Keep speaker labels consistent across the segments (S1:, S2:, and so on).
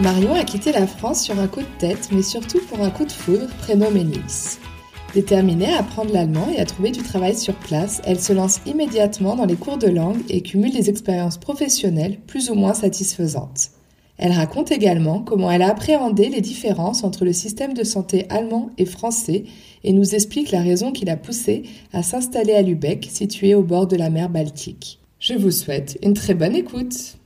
S1: Marion a quitté la France sur un coup de tête, mais surtout pour un coup de foudre, prénommé Nils. Déterminée à apprendre l'allemand et à trouver du travail sur place, elle se lance immédiatement dans les cours de langue et cumule des expériences professionnelles plus ou moins satisfaisantes. Elle raconte également comment elle a appréhendé les différences entre le système de santé allemand et français et nous explique la raison qui l'a poussée à s'installer à Lübeck, situé au bord de la mer Baltique. Je vous souhaite une très bonne écoute.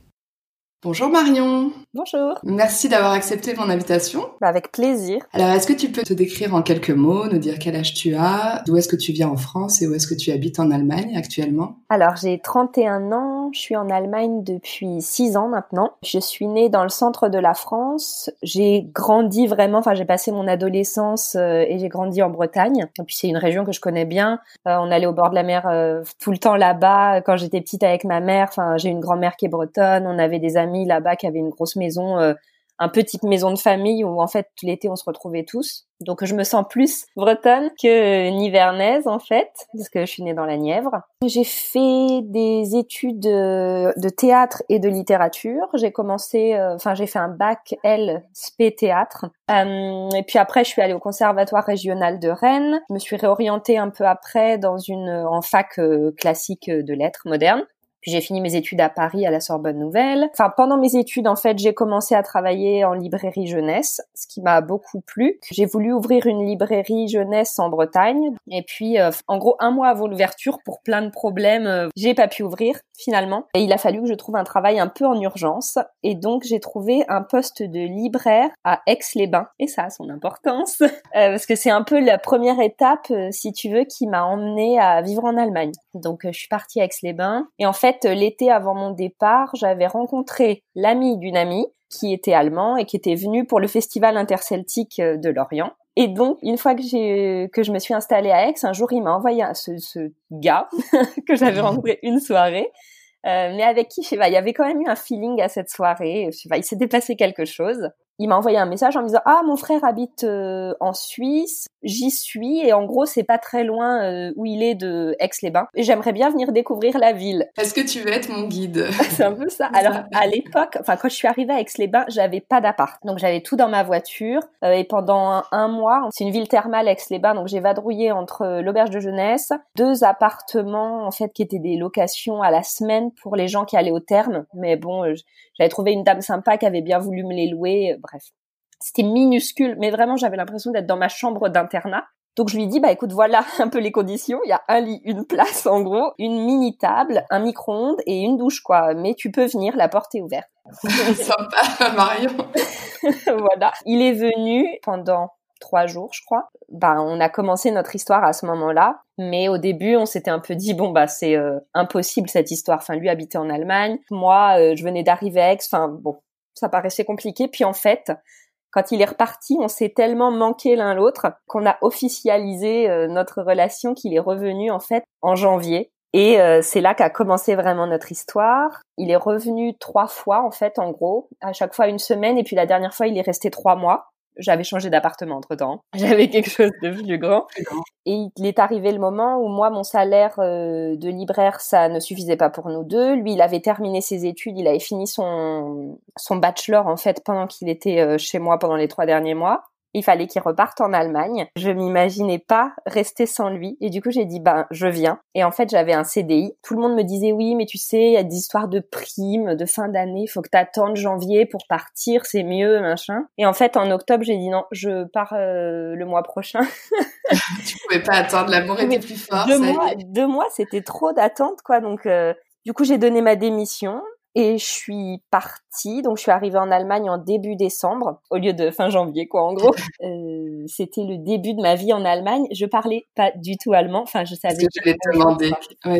S1: Bonjour Marion.
S2: Bonjour.
S1: Merci d'avoir accepté mon invitation.
S2: Bah, avec plaisir.
S1: Alors, est-ce que tu peux te décrire en quelques mots, nous dire quel âge tu as, d'où est-ce que tu viens en France et où est-ce que tu habites en Allemagne actuellement?
S2: Alors, j'ai 31 ans, je suis en Allemagne depuis 6 ans maintenant. Je suis née dans le centre de la France. J'ai grandi vraiment, enfin, j'ai passé mon adolescence euh, et j'ai grandi en Bretagne. Et puis, c'est une région que je connais bien. Euh, on allait au bord de la mer euh, tout le temps là-bas. Quand j'étais petite avec ma mère, enfin, j'ai une grand-mère qui est bretonne. On avait des amis là-bas qui avaient une grosse maison, euh, un petit maison de famille où en fait l'été on se retrouvait tous. Donc je me sens plus bretonne que nivernaise en fait, parce que je suis née dans la Nièvre. J'ai fait des études de théâtre et de littérature. J'ai commencé, euh, enfin j'ai fait un bac L spé théâtre. Euh, et puis après je suis allée au conservatoire régional de Rennes. Je me suis réorientée un peu après dans une en fac classique de lettres modernes. Puis j'ai fini mes études à Paris à la Sorbonne Nouvelle. Enfin, pendant mes études, en fait, j'ai commencé à travailler en librairie jeunesse, ce qui m'a beaucoup plu. J'ai voulu ouvrir une librairie jeunesse en Bretagne. Et puis, euh, en gros, un mois avant l'ouverture, pour plein de problèmes, euh, j'ai pas pu ouvrir finalement. Et il a fallu que je trouve un travail un peu en urgence. Et donc, j'ai trouvé un poste de libraire à Aix-les-Bains. Et ça a son importance, euh, parce que c'est un peu la première étape, si tu veux, qui m'a emmenée à vivre en Allemagne. Donc, je suis partie à Aix-les-Bains. Et en fait, l'été avant mon départ, j'avais rencontré l'ami d'une amie qui était allemand et qui était venu pour le festival interceltique euh, de Lorient. Et donc, une fois que j'ai que je me suis installée à Aix, un jour, il m'a envoyé ce, ce gars que j'avais rencontré une soirée, euh, mais avec qui, je sais pas, il y avait quand même eu un feeling à cette soirée. Il s'était passé quelque chose il m'a envoyé un message en me disant ah mon frère habite euh, en Suisse, j'y suis et en gros c'est pas très loin euh, où il est de Aix-les-Bains. Et j'aimerais bien venir découvrir la ville.
S1: Est-ce que tu veux être mon guide?
S2: C'est un peu ça. Alors à l'époque, enfin quand je suis arrivée à Aix-les-Bains, j'avais pas d'appart, donc j'avais tout dans ma voiture euh, et pendant un, mois, c'est une ville thermale Aix-les-Bains, donc j'ai vadrouillé entre l'auberge de jeunesse, deux appartements en fait qui étaient des locations à la semaine pour les gens qui allaient au terme, mais bon j'avais trouvé une dame sympa qui avait bien voulu me les louer bref. C'était minuscule, mais vraiment j'avais l'impression d'être dans ma chambre d'internat. Donc je lui dis bah écoute voilà un peu les conditions, il y a un lit, une place en gros, une mini table, un micro-ondes et une douche quoi, mais tu peux venir, la porte est ouverte.
S1: Sympa Marion.
S2: voilà, il est venu pendant trois jours je crois. Bah on a commencé notre histoire à ce moment-là, mais au début on s'était un peu dit bon bah c'est euh, impossible cette histoire. Enfin lui habitait en Allemagne, moi euh, je venais d'arriver à Aix, enfin bon ça paraissait compliqué. Puis en fait, quand il est reparti, on s'est tellement manqué l'un l'autre qu'on a officialisé euh, notre relation qu'il est revenu en fait en janvier. Et euh, c'est là qu'a commencé vraiment notre histoire. Il est revenu trois fois en fait, en gros, à chaque fois une semaine, et puis la dernière fois il est resté trois mois j'avais changé d'appartement entre temps. J'avais quelque chose de plus grand. Et il est arrivé le moment où moi, mon salaire euh, de libraire, ça ne suffisait pas pour nous deux. Lui, il avait terminé ses études, il avait fini son, son bachelor, en fait, pendant qu'il était euh, chez moi pendant les trois derniers mois il fallait qu'il reparte en Allemagne. Je m'imaginais pas rester sans lui et du coup j'ai dit ben je viens et en fait j'avais un CDI. Tout le monde me disait oui mais tu sais il y a des histoires de primes de fin d'année, faut que t'attendes janvier pour partir, c'est mieux machin. Et en fait en octobre j'ai dit non je pars euh, le mois prochain.
S1: tu pouvais pas attendre, l'amour était plus fort.
S2: Deux mois, deux mois c'était trop d'attente quoi donc euh, du coup j'ai donné ma démission et je suis partie, donc je suis arrivée en Allemagne en début décembre, au lieu de fin janvier, quoi, en gros. Euh, c'était le début de ma vie en Allemagne. Je parlais pas du tout allemand, enfin, je savais.
S1: Que je te demander,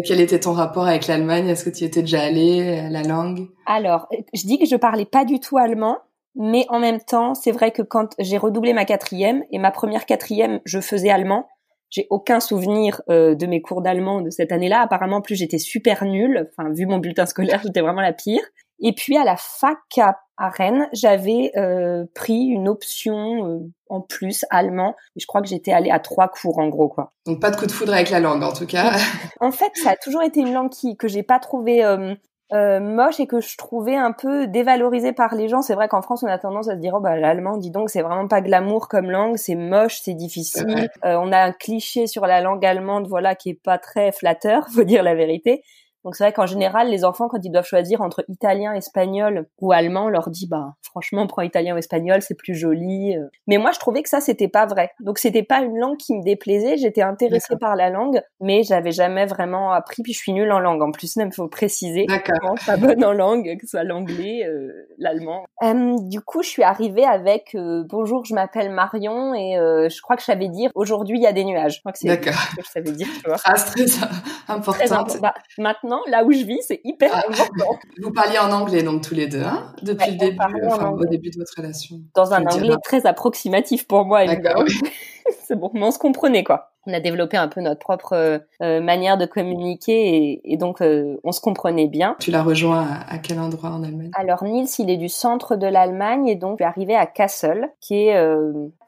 S1: quel était ton rapport avec l'Allemagne? Est-ce que tu y étais déjà allée, euh, la langue?
S2: Alors, je dis que je parlais pas du tout allemand, Mais en même temps, c'est vrai que quand j'ai redoublé ma quatrième et ma première quatrième, je faisais allemand. J'ai aucun souvenir euh, de mes cours d'allemand de cette année-là. Apparemment, plus j'étais super nulle. Enfin, vu mon bulletin scolaire, j'étais vraiment la pire. Et puis à la fac à, Rennes, j'avais euh, pris une option euh, en plus allemand. Je crois que j'étais allée à trois cours en gros quoi.
S1: Donc pas de coup de foudre avec la langue en tout cas.
S2: en fait, ça a toujours été une langue qui que j'ai pas trouvé euh, euh, moche et que je trouvais un peu dévalorisée par les gens. C'est vrai qu'en France, on a tendance à se dire oh bah l'allemand, dis donc, c'est vraiment pas glamour comme langue, c'est moche, c'est difficile. Euh, on a un cliché sur la langue allemande, voilà, qui est pas très flatteur, faut dire la vérité. Donc c'est vrai qu'en général, les enfants, quand ils doivent choisir entre italien, espagnol ou allemand, on leur dit bah franchement, prends italien ou espagnol, c'est plus joli. Euh. Mais moi, je trouvais que ça c'était pas vrai. Donc c'était pas une langue qui me déplaisait. J'étais intéressée par la langue, mais j'avais jamais vraiment appris. Puis je suis nulle en langue. En plus, même faut préciser.
S1: D'accord.
S2: Pas bonne en langue, que ce soit l'anglais, euh, l'allemand. Euh, du coup, je suis arrivée avec bonjour, je m'appelle Marion et je crois que je savais dire aujourd'hui il y a des nuages. Je crois que c'est ce que je savais dire. Tu vois.
S1: Ah, très importante.
S2: Bah, maintenant là où je vis, c'est hyper ah. important.
S1: Vous parliez en anglais donc tous les deux, hein, depuis le début, enfin, au début de votre relation.
S2: Dans un anglais très approximatif pour moi, évidemment. c'est bon, mais on se comprenait quoi on a développé un peu notre propre euh, euh, manière de communiquer et, donc euh, on se comprenait bien.
S1: Tu l'as rejoint à, quel endroit en Allemagne?
S2: Alors Niels, il est du centre de l'Allemagne et donc je suis arrivée à Kassel, qui est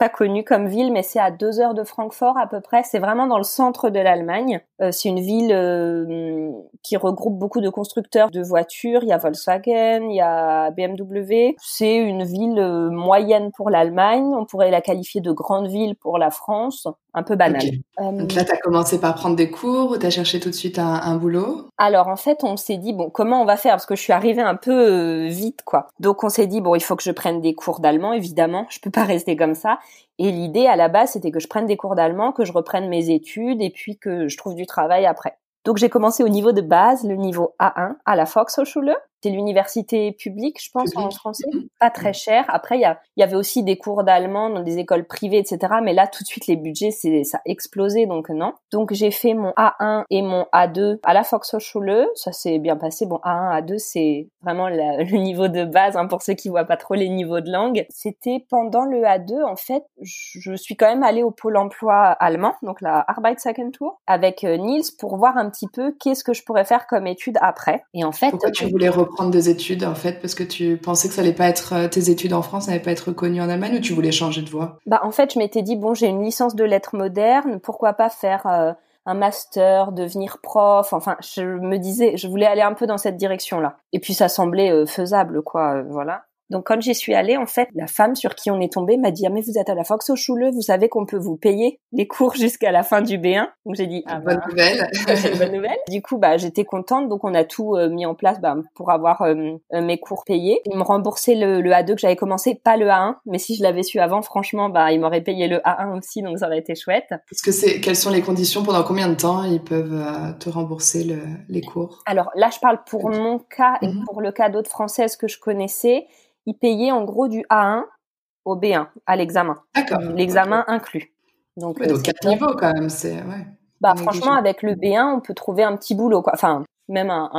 S2: pas connu comme ville, mais c'est à deux heures de Francfort à peu près. C'est vraiment dans le centre de l'Allemagne. c'est une ville qui regroupe beaucoup de constructeurs de voitures. Il y a Volkswagen, il y a BMW. C'est une ville moyenne pour l'Allemagne. On pourrait la qualifier de grande ville pour la France. Un peu banale.
S1: Euh, Donc là, tu as commencé par prendre des cours ou tu as cherché tout de suite un, boulot?
S2: Alors en fait, on s'est dit, bon, comment on va faire? Parce que je suis arrivée un peu euh, vite, quoi. Donc on s'est dit, bon, il faut que je prenne des cours d'allemand, évidemment. Je peux pas rester comme ça. Et l'idée à la base, c'était que je prenne des cours d'allemand, que je reprenne mes études et puis que je trouve du travail après. Donc j'ai commencé au niveau de base, le niveau A1 à la Volkshochschule. C'est l'université publique, je pense, en français. Mhm. Pas très cher. Après, il y, y avait aussi des cours d'allemand dans des écoles privées, etc. Mais là, tout de suite, les budgets, c'est, ça a explosé, donc non. Donc, j'ai fait mon A1 et mon A2 à la Volkshochschule. Ça s'est bien passé. Bon, A1, A2, c'est vraiment le niveau de base, hein, pour ceux qui voient pas trop les niveaux de langue. C'était pendant le A2, en fait, je suis quand même allée au pôle emploi allemand, donc la Arbeitsagentur, avec euh, Niels pour voir un petit peu qu'est-ce que je pourrais faire comme étude après.
S1: Et en fait, pourquoi tu voulais prendre des études en fait parce que tu pensais que ça allait pas être euh, tes études en France n'allaient pas être reconnues en Allemagne ou tu voulais changer de voie?
S2: Bah en fait je m'étais dit bon j'ai une licence de lettres modernes pourquoi pas faire euh, un master, devenir prof? Enfin, je me disais, je voulais aller un peu dans cette direction-là. Et puis ça semblait euh, faisable, quoi. voilà. Donc quand j'y suis allée, en fait, la femme sur qui on est tombé m'a dit ah mais vous êtes à la Volkshochschule, vous savez qu'on peut vous payer les cours jusqu'à la fin du B1. Donc j'ai dit
S1: ah bonne bah, nouvelle.
S2: bonne nouvelle. Du coup bah j'étais contente donc on a tout euh, mis en place bah, pour avoir euh, euh, mes cours payés. Ils me remboursaient le, le A2 que j'avais commencé, pas le A1, mais si je l'avais su avant, franchement bah ils m'auraient payé le A1 aussi donc ça aurait été chouette.
S1: Est-ce que c'est quelles sont les conditions? Pendant combien de temps ils peuvent te rembourser le, les cours?
S2: Alors là je parle pour mon cas et mhm. pour le cas d'autres françaises que je connaissais ils payaient en gros du A1 au B1 à l'examen.
S1: D'accord.
S2: L'examen inclus.
S1: Donc, ouais, donc quatre niveaux quand même, c'est ouais.
S2: Bah franchement avec le B1 on peut trouver un petit boulot quoi. Enfin même un,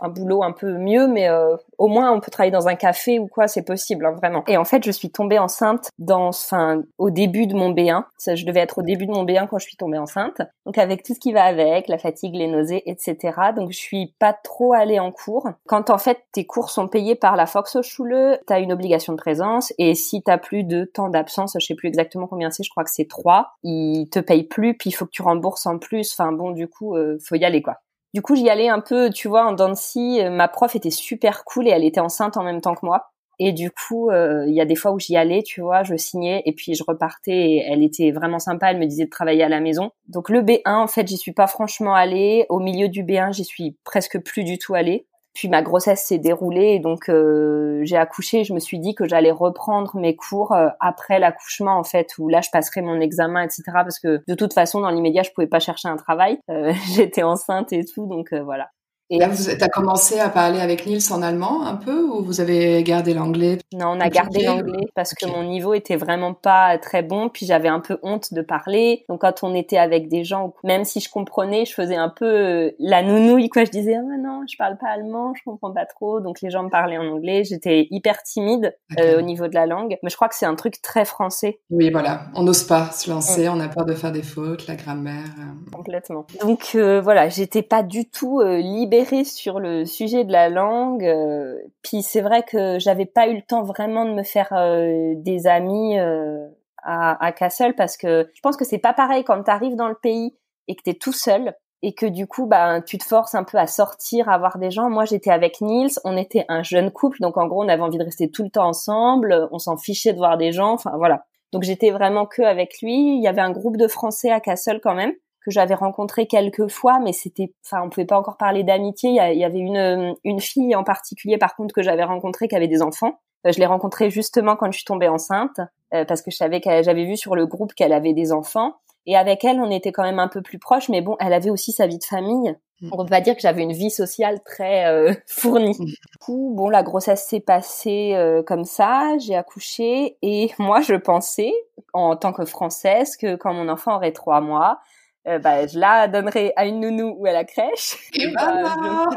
S2: un, boulot un peu mieux, mais euh, au moins on peut travailler dans un café ou quoi, c'est possible, hein, vraiment. Et en fait, je suis tombée enceinte dans, enfin, au début de mon B1. Ça, je devais être au début de mon B1 quand je suis tombée enceinte. Donc avec tout ce qui va avec, la fatigue, les nausées, etc. Donc je suis pas trop allée en cours. Quand en fait tes cours sont payés par la Volkshochschule, t'as une obligation de présence et si t'as plus de temps d'absence, je sais plus exactement combien c'est, je crois que c'est trois, ils te payent plus, puis il faut que tu rembourses en plus. Enfin bon, du coup, euh, faut y aller quoi. Du coup, j'y allais un peu, tu vois, en dancy. Ma prof était super cool et elle était enceinte en même temps que moi. Et du coup, euh, il y a des fois où j'y allais, tu vois, je signais et puis je repartais. Et elle était vraiment sympa. Elle me disait de travailler à la maison. Donc le B1, en fait, j'y suis pas franchement allée. Au milieu du B1, j'y suis presque plus du tout allée. Puis ma grossesse s'est déroulée et donc euh, j'ai accouché. Je me suis dit que j'allais reprendre mes cours euh, après l'accouchement en fait, où là je passerai mon examen, etc. Parce que de toute façon dans l'immédiat je pouvais pas chercher un travail. Euh, j'étais enceinte et tout, donc voilà.
S1: Et là, tu as commencé à parler avec Nils en allemand un peu ou vous avez gardé l'anglais
S2: Non, on a gardé l'anglais parce que mon niveau était vraiment pas très bon, puis j'avais un peu honte de parler. Donc quand on était avec des gens, même si je comprenais, je faisais un peu euh, la nounouille quoi. Je disais ah non, je parle pas allemand, je comprends pas trop. Donc les gens me parlaient en anglais. J'étais hyper timide euh, au niveau de la langue, mais je crois que c'est un truc très français.
S1: Oui, voilà, on n'ose pas se lancer, mm. on a peur de faire des fautes, la grammaire.
S2: Euh. Complètement. Donc voilà, j'étais pas du tout libérée sur le sujet de la langue. Euh, puis c'est vrai que j'avais pas eu le temps vraiment de me faire euh, des amis euh, à, à parce que je pense que c'est pas pareil quand tu arrives dans le pays et que tu es tout seul et que du coup bah tu te forces un peu à sortir, à voir des gens. Moi j'étais avec Niels, on était un jeune couple donc en gros on avait envie de rester tout le temps ensemble, on s'en fichait de voir des gens, enfin voilà. Donc j'étais vraiment que avec lui, il y avait un groupe de français à Kassel quand même que j'avais rencontré quelques fois, mais c'était, enfin, on pouvait pas encore parler d'amitié. Il y, avait une une fille en particulier, par contre, que j'avais rencontrée qui avait des enfants. Euh, je l'ai rencontrée justement quand je suis tombée enceinte, euh, parce que je savais qu'elle, j'avais vu sur le groupe qu'elle avait des enfants. Et avec elle, on était quand même un peu plus proches, mais bon, elle avait aussi sa vie de famille. Mm. On peut pas dire que j'avais une vie sociale très euh, fournie. Mm. Du coup, bon, la grossesse s'est passée comme ça, j'ai accouché et moi, je pensais, en tant que française, que quand mon enfant aurait trois mois, euh, bah, je la donnerai à une nounou ou à la crèche. Et, bah,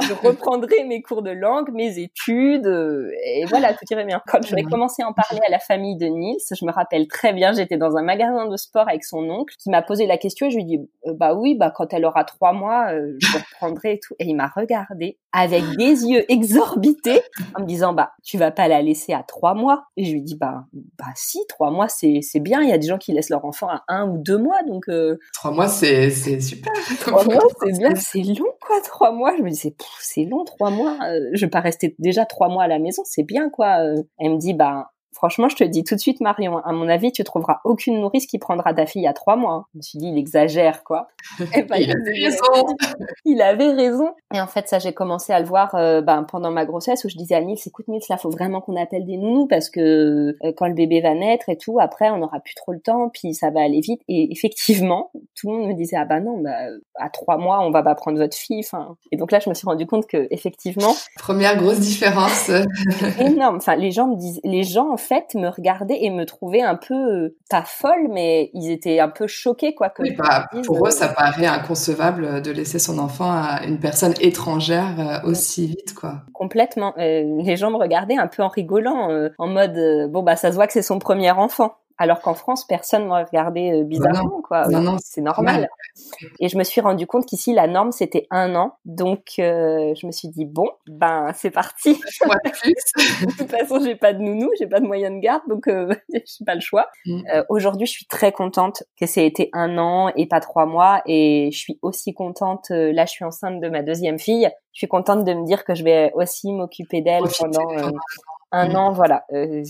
S2: je, reprendrai mes cours de langue, mes études, euh, et voilà, tout irait bien. Quand j'aurais commencé à en parler à la famille de Nils, je me rappelle très bien, j'étais dans un magasin de sport avec son oncle, qui m'a posé la question, et je lui ai dit, euh, bah oui, bah quand elle aura trois mois, je reprendrai et tout. Et il m'a regardé avec des yeux exorbités, en me disant, bah tu vas pas la laisser à trois mois. Et je lui ai dit, bah, bah si, trois mois, c'est bien. Il y a des gens qui laissent leur enfant à un ou deux mois, donc.
S1: Trois mois, c'est c'est super.
S2: Trois mois, c'est bien, c'est long quoi, trois mois. Je me disais, c'est long, trois mois. Euh, je vais pas rester déjà trois mois à la maison, c'est bien quoi. Euh. Elle me dit, bah Franchement, je te dis tout de suite, Marion. À mon avis, tu trouveras aucune nourrice qui prendra ta fille à trois mois. Hein. Je me suis dit, il exagère, quoi.
S1: Ben, il, avait raison.
S2: il avait raison. Et en fait, ça, j'ai commencé à le voir euh, ben, pendant ma grossesse où je disais à Nils, écoute Nils, là, faut vraiment qu'on appelle des nounous parce que euh, quand le bébé va naître et tout, après, on n'aura plus trop le temps, puis ça va aller vite. Et effectivement, tout le monde me disait, ah bah non, bah, à trois mois, on va pas prendre votre fille. Enfin, et donc là, je me suis rendu compte que effectivement,
S1: première grosse différence.
S2: énorme. Enfin, les gens me disent, les gens fait me regardaient et me trouvaient un peu euh, pas folle, mais ils étaient un peu choqués quoi. Que
S1: bah, pour eux, ça euh, paraît inconcevable de laisser son enfant à une personne étrangère euh, aussi vite quoi.
S2: Complètement. les gens me regardaient un peu en rigolant, en mode bon bah ça se voit que c'est son premier enfant alors qu'en France, personne m'aurait regardé euh, bizarrement, quoi. Non, non, c'est normal. Et je me suis rendu compte qu'ici, la norme, c'était un an. Donc, euh, je me suis dit, bon, ben, c'est parti. de toute façon, j'ai pas de nounou, j'ai pas de moyen de garde, donc euh, j'ai pas le choix. Mm. Euh, aujourd'hui, je suis très contente que ça ait été un an et pas trois mois. Et je suis aussi contente, là, je suis enceinte de ma deuxième fille. Je suis contente de me dire que je vais aussi m'occuper d'elle pendant un mm. an, voilà. Euh,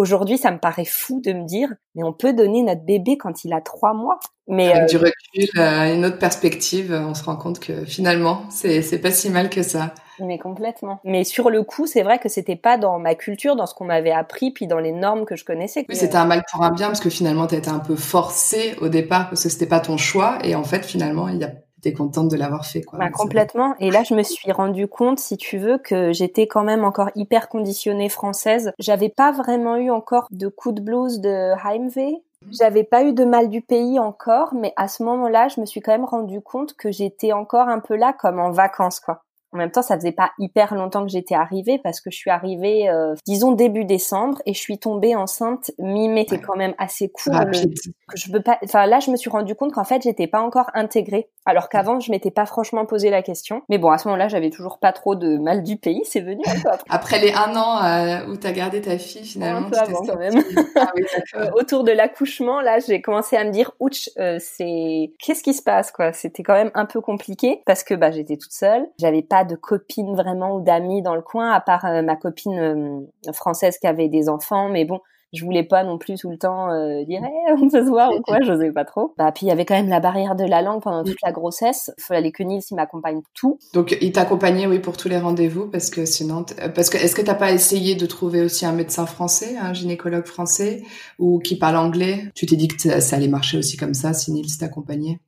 S2: Aujourd'hui, ça me paraît fou de me dire, mais on peut donner notre bébé quand il a trois mois. Mais
S1: avec du euh, recul, euh, une autre perspective, on se rend compte que finalement, c'est c'est pas si mal que ça.
S2: Mais complètement. Mais sur le coup, c'est vrai que c'était pas dans ma culture, dans ce qu'on m'avait appris, puis dans les normes que je connaissais.
S1: Oui, c'était un mal pour un bien parce que finalement, tu été un peu forcé au départ parce que c'était pas ton choix et en fait, finalement, il y a t'es contente de l'avoir fait quoi.
S2: Bah, complètement. Et là, je me suis rendu compte, si tu veux, que j'étais quand même encore hyper conditionnée française. J'avais pas vraiment eu encore de coup de blues de Heimweh. J'avais pas eu de mal du pays encore, mais à ce moment-là, je me suis quand même rendu compte que j'étais encore un peu là comme en vacances, quoi. En même temps, ça faisait pas hyper longtemps que j'étais arrivée parce que je suis arrivée, euh, disons début décembre, et je suis tombée enceinte mi-mai. C'est quand même assez court. que je peux pas. Enfin là, je me suis rendu compte qu'en fait, j'étais pas encore intégrée. Alors qu'avant, je m'étais pas franchement posé la question. Mais bon, à ce moment-là, j'avais toujours pas trop de mal du pays. C'est venu un peu
S1: après. après les un an euh, où t'as gardé ta fille, finalement. Un peu
S2: avant quand même. Ah euh, autour de l'accouchement, là, j'ai commencé à me dire, ouch, euh, c'est qu'est-ce qui se passe quoi? C'était quand même un peu compliqué parce que bah j'étais toute seule. J'avais pas de copines vraiment ou d'amis dans le coin, à part euh, ma copine euh, française qui avait des enfants. Mais bon, je voulais pas non plus tout le temps euh, dire on peut se voir ou quoi, j'osais pas trop. Bah puis il y avait quand même la barrière de la langue pendant toute la grossesse. Il fallait que Nils m'accompagne tout.
S1: Donc il t'accompagnait oui pour tous les rendez-vous parce que sinon parce que est-ce que t'as pas essayé de trouver aussi un médecin français, un gynécologue français ou qui parle anglais? Tu t'es dit que ça allait marcher aussi comme ça si Nils t'accompagnait?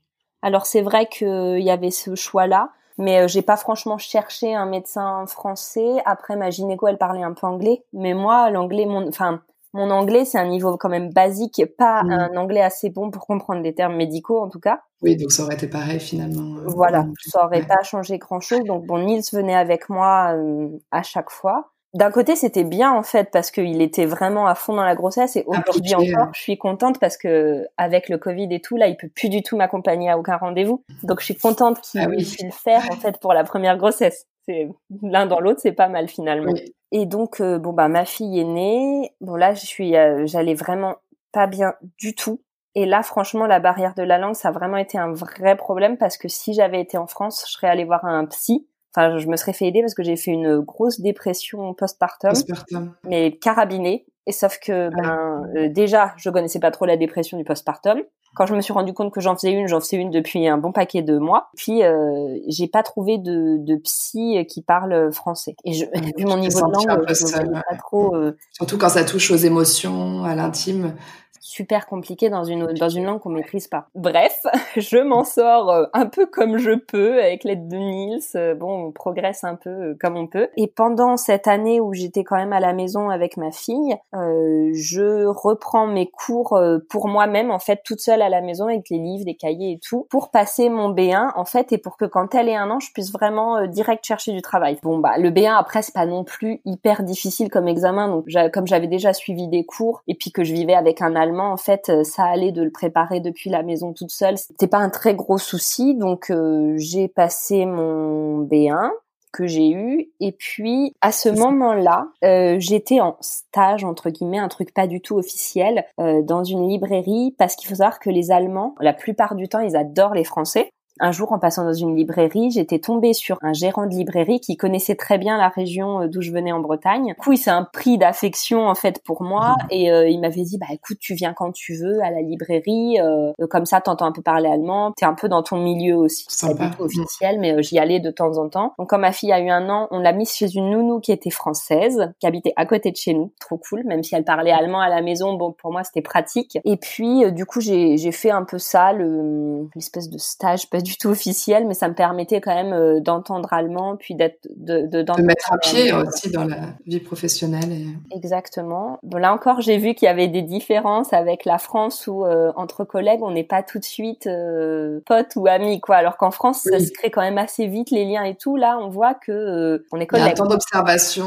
S2: Alors c'est vrai qu'il y avait ce choix là. Mais j'ai pas franchement cherché un médecin français. Après, ma gynéco, elle parlait un peu anglais. Mais moi, l'anglais, mon, enfin, mon anglais, c'est un niveau quand même basique, pas mmh. un anglais assez bon pour comprendre des termes médicaux en tout cas.
S1: Oui, donc ça aurait été pareil finalement.
S2: Euh, voilà, ça aurait pas changé grand-chose. Donc bon, Nils venait avec moi euh, à chaque fois. D'un côté, c'était bien en fait parce qu'il était vraiment à fond dans la grossesse et aujourd'hui encore, je suis contente parce que avec le Covid et tout, là, il peut plus du tout m'accompagner à aucun rendez-vous. Donc je suis contente qu'il ah puisse le faire en fait pour la première grossesse. C'est l'un dans l'autre, c'est pas mal finalement. Et donc euh, bon bah ma fille est née. Bon là, je suis, euh, j'allais vraiment pas bien du tout. Et là, franchement, la barrière de la langue, ça a vraiment été un vrai problème parce que si j'avais été en France, je serais allée voir un psy. Enfin, je me serais fait aider parce que j'ai fait une grosse dépression postpartum, postpartum. mais carabinée. Et sauf que ben, euh, déjà, je connaissais pas trop la dépression du postpartum. Quand je me suis rendu compte que j'en faisais une, j'en faisais une depuis un bon paquet de mois. Puis euh, j'ai pas trouvé de, de psy qui parle français. Et je, vu mon niveau de langue, je pas trop. Euh,
S1: Surtout quand ça touche aux émotions, à l'intime
S2: super compliqué dans une dans une langue qu'on maîtrise pas. Bref, je m'en sors euh, un peu comme je peux avec l'aide de Niels. Euh, bon, on progresse un peu euh, comme on peut. Et pendant cette année où j'étais quand même à la maison avec ma fille, je reprends mes cours pour moi-même en fait toute seule à la maison avec les livres, des cahiers et tout pour passer mon B1 en fait et pour que quand elle ait un an, je puisse vraiment direct chercher du travail. Bon bah le B1 après c'est pas non plus hyper difficile comme examen donc comme j'avais déjà suivi des cours et puis que je vivais avec un allemand en fait, euh, ça allait de le préparer depuis la maison toute seule. C'était pas un très gros souci, donc euh, j'ai passé mon B1 que j'ai eu. Et puis à ce moment-là euh, j'étais en stage entre guillemets un truc pas du tout officiel dans une librairie parce qu'il faut savoir que les Allemands la plupart du temps ils adorent les Français un jour, en passant dans une librairie, j'étais tombée sur un gérant de librairie qui connaissait très bien la région euh, d'où je venais en Bretagne. Du coup, il s'est un prix d'affection en fait pour moi mmh. et euh, il m'avait dit bah écoute, tu viens quand tu veux à la librairie, euh, comme ça t'entends un peu parler allemand, t'es un peu dans ton milieu aussi. C'est pas mmh. officiel, mais j'y allais de temps en temps. Donc quand ma fille a eu un an, on l'a mise chez une nounou qui était française, qui habitait à côté de chez nous, trop cool, même si elle parlait allemand à la maison. Bon, pour moi c'était pratique. Et puis du coup j'ai j'ai fait un peu ça, l'espèce de stage du tout officiel, mais ça me permettait quand même euh, d'entendre allemand, puis d'être de, de,
S1: de mettre un pied aussi dans la vie professionnelle. Et...
S2: Exactement. Bon, là encore, j'ai vu qu'il y avait des différences avec la France où euh, entre collègues, on n'est pas tout de suite euh, potes ou amis, quoi. Alors qu'en France, ça se crée quand même assez vite les liens et tout. Là, on voit que on est collègues. Il y a
S1: un temps d'observation.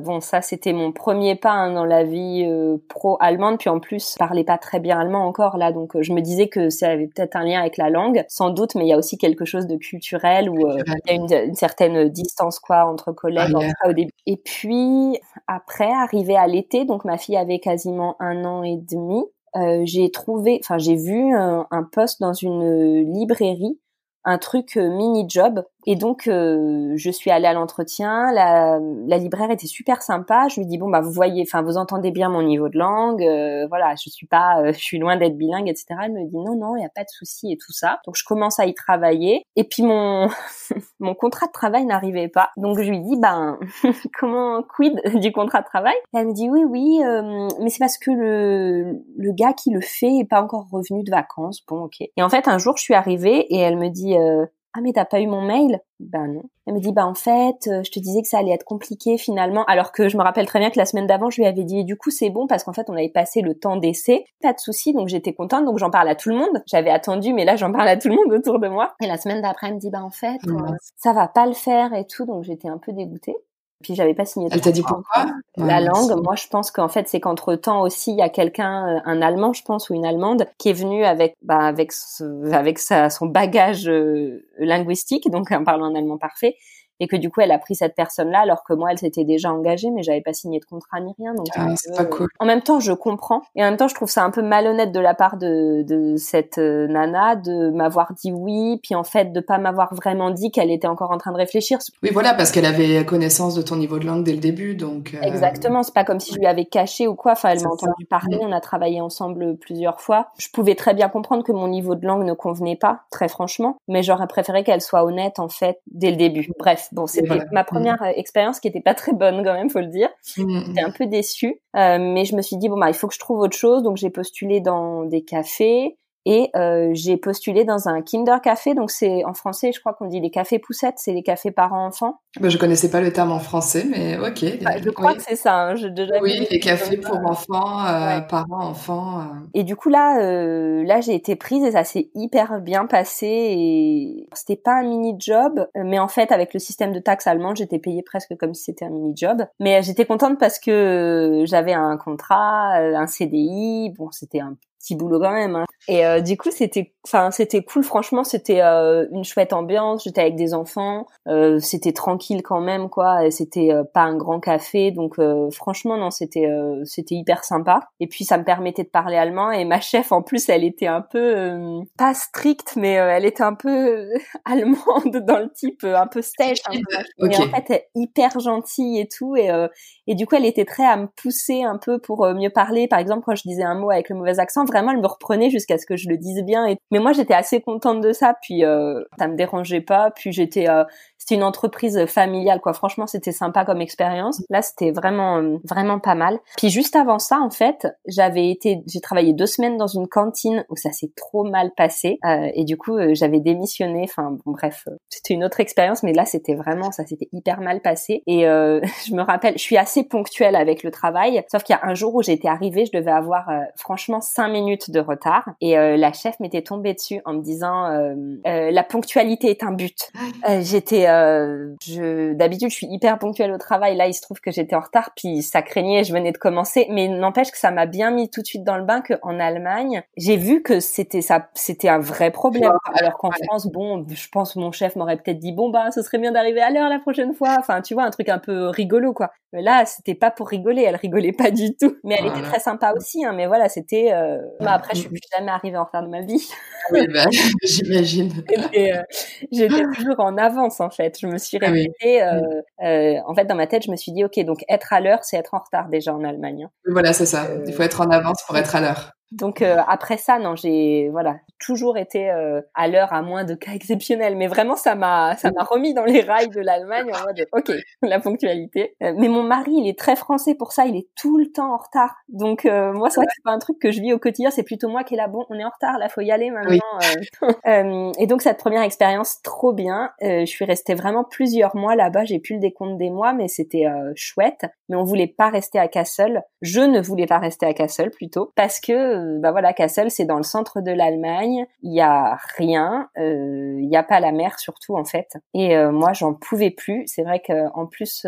S2: bon, ça, c'était mon premier pas hein, dans la vie pro allemande. Puis en plus, je parlais pas très bien allemand encore là, donc je me disais que ça avait peut-être un lien avec la langue, sans doute, mais il y a aussi quelque chose de culturel où euh, il y a une, certaine distance quoi entre collègues au début. Et puis après, arrivé à l'été, donc ma fille avait quasiment un an et demi, euh, j'ai trouvé, enfin j'ai vu un, un poste dans une librairie, un truc euh, mini job et donc, euh, je suis allée à l'entretien. La, la, libraire était super sympa. Je lui dis bon bah vous voyez, enfin vous entendez bien mon niveau de langue. Euh, voilà, je suis pas, euh, je suis loin d'être bilingue, etc. Elle me dit non non, il y a pas de souci et tout ça. Donc je commence à y travailler. Et puis mon mon contrat de travail n'arrivait pas. Donc je lui dis ben comment quid du contrat de travail? Elle me dit oui oui, mais c'est parce que le le gars qui le fait est pas encore revenu de vacances. Bon ok. Et en fait un jour je suis arrivée et elle me dit ah mais t'as pas eu mon mail? Ben non. Elle me dit bah en fait, euh, je te disais que ça allait être compliqué finalement, alors que je me rappelle très bien que la semaine d'avant je lui avais dit du coup c'est bon parce qu'en fait on avait passé le temps d'essai, pas de souci donc j'étais contente donc j'en parle à tout le monde. J'avais attendu mais là j'en parle à tout le monde autour de moi. Et la semaine d'après elle me dit bah en fait euh, ça va pas le faire et tout donc j'étais un peu dégoûtée. Puis j'avais pas signé.
S1: Elle t'a dit pourquoi?
S2: La langue. Moi, je pense qu'en fait, c'est qu'entre temps aussi, il y a quelqu'un, euh, un Allemand, je pense, ou une Allemande, qui est venu avec, bah, avec, avec sa, son bagage euh, linguistique, donc en parlant un allemand parfait, et que du coup elle a pris cette personne-là alors que moi elle s'était déjà engagée mais j'avais pas signé de contrat ni rien donc
S1: ah, c'est pas cool.
S2: en même temps je comprends. Et en même temps je trouve ça un peu malhonnête de la part de, de cette euh, nana de m'avoir dit oui puis en fait de pas m'avoir vraiment dit qu'elle était encore en train de réfléchir.
S1: Oui voilà parce qu'elle avait connaissance de ton niveau de langue dès le début donc
S2: euh... exactement c'est pas comme si je lui avais caché ou quoi. Enfin elle m'a entendu parler on a travaillé ensemble plusieurs fois. Je pouvais très bien comprendre que mon niveau de langue ne convenait pas très franchement mais j'aurais préféré qu'elle soit honnête en fait dès le début. Bref Bon, c'était ma première euh, expérience qui était pas très bonne quand même, faut le dire. Mmh. J'étais un peu déçue, euh, mais je me suis dit bon bah il faut que je trouve autre chose, donc j'ai postulé dans des cafés. Et euh, j'ai postulé dans un Kinder Café. Donc c'est en français, je crois qu'on dit les cafés poussettes, c'est les cafés parents-enfants.
S1: Bah, je connaissais pas le terme en français, mais ok.
S2: Bah, je crois que c'est ça. Hein.
S1: oui, les cafés pour enfants, euh, parents-enfants. Euh.
S2: Et du coup là, là j'ai été prise et ça s'est hyper bien passé. Et c'était pas un mini job, mais en fait avec le système de taxes allemande, j'étais payée presque comme si c'était un mini job. Mais j'étais contente parce que j'avais un contrat, un CDI. Bon, c'était un petit boulot quand même. Hein. Et euh, du coup, c'était, enfin, c'était cool. Franchement, c'était euh, une chouette ambiance. J'étais avec des enfants. Euh, c'était tranquille quand même, quoi. Et c'était pas un grand café, donc franchement, non, c'était, c'était hyper sympa. Et puis, ça me permettait de parler allemand. Et ma chef, en plus, elle était un peu pas stricte, mais elle était un peu allemande dans le type, un peu sèche. Hein, Mais en fait, hyper gentille et tout. Et et du coup, elle était très à me pousser un peu pour mieux parler. Par exemple, quand je disais un mot avec le mauvais accent, vraiment, elle me reprenait jusqu'à ce que je le dise bien. Mais moi, j'étais assez contente de ça. Puis euh, ça me dérangeait pas. Puis j'étais, euh, c'était une entreprise familiale, quoi. Franchement, c'était sympa comme expérience. Là, c'était vraiment, vraiment pas mal. Puis juste avant ça, en fait, j'avais été, j'ai travaillé deux semaines dans une cantine où ça s'est trop mal passé. Euh, et du coup, euh, j'avais démissionné. Enfin, bon, bref, euh, c'était une autre expérience. Mais là, c'était vraiment, ça s'était hyper mal passé. Et euh, je me rappelle, je suis assez ponctuelle avec le travail. Sauf qu'il y a un jour où j'étais arrivée, je devais avoir franchement cinq minutes de retard. Et la chef m'était tombée dessus en me disant, la ponctualité est un but. j'étais euh, je d'habitude je suis hyper ponctuelle au travail. Là, il se trouve que j'étais en retard, puis ça craignait, je venais de commencer. Mais n'empêche que ça m'a bien mis tout de suite dans le bain qu'en Allemagne, j'ai vu que c'était ça, c'était un vrai problème. Alors qu'en France, bon, je pense mon chef m'aurait peut-être dit bon bah, ce serait bien d'arriver à l'heure la prochaine fois. Enfin, tu vois, un truc un peu rigolo quoi. Mais là, c'était pas pour rigoler, elle rigolait pas du tout. Mais elle était très sympa aussi. Hein, mais voilà, c'était. Euh... Bah, après, je suis plus jamais arrivée en retard de ma vie.
S1: Oui, bah, j'imagine.
S2: Euh, j'étais toujours en avance en fait. Je me suis ah répétée. Euh, euh, en fait, dans ma tête, je me suis dit, ok, donc être à l'heure, c'est être en retard déjà en Allemagne. Hein.
S1: Voilà, c'est ça. Il faut être en avance pour être à l'heure.
S2: Donc euh, après ça, non, j'ai voilà toujours été euh, à l'heure à moins de cas exceptionnels, mais vraiment ça m'a ça m'a remis dans les rails de l'Allemagne en mode ok la ponctualité. Euh, mais mon mari, il est très français pour ça, il est tout le temps en retard. Donc moi c'est vrai que c'est pas un truc que je vis au quotidien, c'est plutôt moi qui est là bon, on est en retard, là faut y aller maintenant. et donc cette première expérience trop bien. je suis restée vraiment plusieurs mois là-bas, j'ai plus le décompte des mois, mais c'était chouette. Mais on voulait pas rester à Kassel. Je ne voulais pas rester à Kassel plutôt parce que euh, bah voilà, Kassel, c'est dans le centre de l'Allemagne. Il y a rien, euh, il n'y a pas la mer surtout en fait. Et euh, moi, j'en pouvais plus. C'est vrai qu'en plus,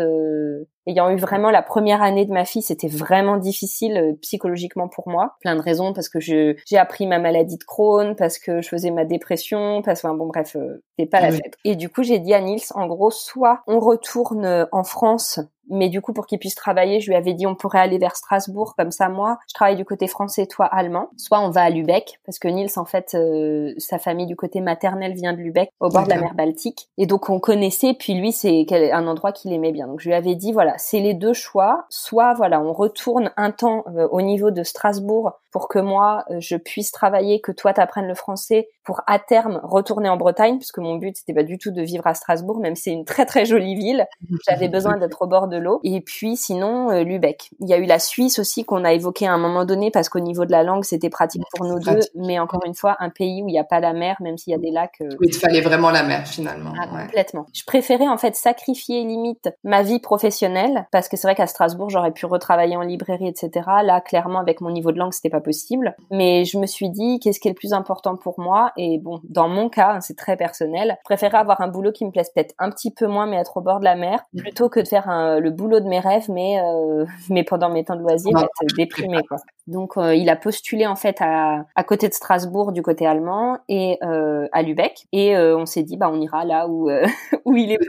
S2: ayant eu vraiment la première année de ma fille, c'était vraiment difficile psychologiquement pour moi. Plein de raisons parce que j'ai appris ma maladie de Crohn, parce que je faisais ma dépression, parce que bon bref, c'était pas la ah fête. Et du coup, j'ai dit à Nils, en gros, soit on retourne en France mais du coup, pour qu'il puisse travailler, je lui avais dit on pourrait aller vers Strasbourg, comme ça moi, je travaille du côté français, toi allemand. Soit on va à Lübeck, parce que Nils, en fait, euh, sa famille du côté maternel vient de Lübeck, au bord de la mer Baltique. Et donc on connaissait, puis lui, c'est un endroit qu'il aimait bien. Donc je lui avais dit, voilà, c'est les deux choix. Soit, voilà, on retourne un temps euh, au niveau de Strasbourg pour que moi, euh, je puisse travailler, que toi, t'apprennes le français, pour à terme retourner en Bretagne, puisque mon but, c'était pas du tout de vivre à Strasbourg, même si c'est une très très jolie ville. J'avais besoin d'être au bord de l'eau. Et puis sinon, euh, Lübeck. Il y a eu la Suisse aussi qu'on a évoqué à un moment donné, parce qu'au niveau de la langue, c'était pratique pour nous deux. Mais encore une fois, un pays où il n'y a pas la mer, même s'il y a des lacs. Euh...
S1: Oui, il fallait vraiment la mer finalement.
S2: Ah, Complètement. Je préférais en fait sacrifier limite ma vie professionnelle, parce que c'est vrai qu'à Strasbourg, j'aurais pu retravailler en librairie, etc. Là, clairement, avec mon niveau de langue, c'était pas possible. Mais je me suis dit, qu'est-ce qui est le plus important pour moi? Et bon, dans mon cas, c'est très personnel, je préférais avoir un boulot qui me plaise peut-être un petit peu moins, mais être au bord de la mer, mm. plutôt que de faire le boulot de mes rêves, mais euh, mais pendant mes temps de loisirs, être déprimé quoi. Donc euh, il a postulé en fait à, à côté de Strasbourg du côté allemand et euh, à Lübeck et euh, on s'est dit bah on ira là où euh, où il est.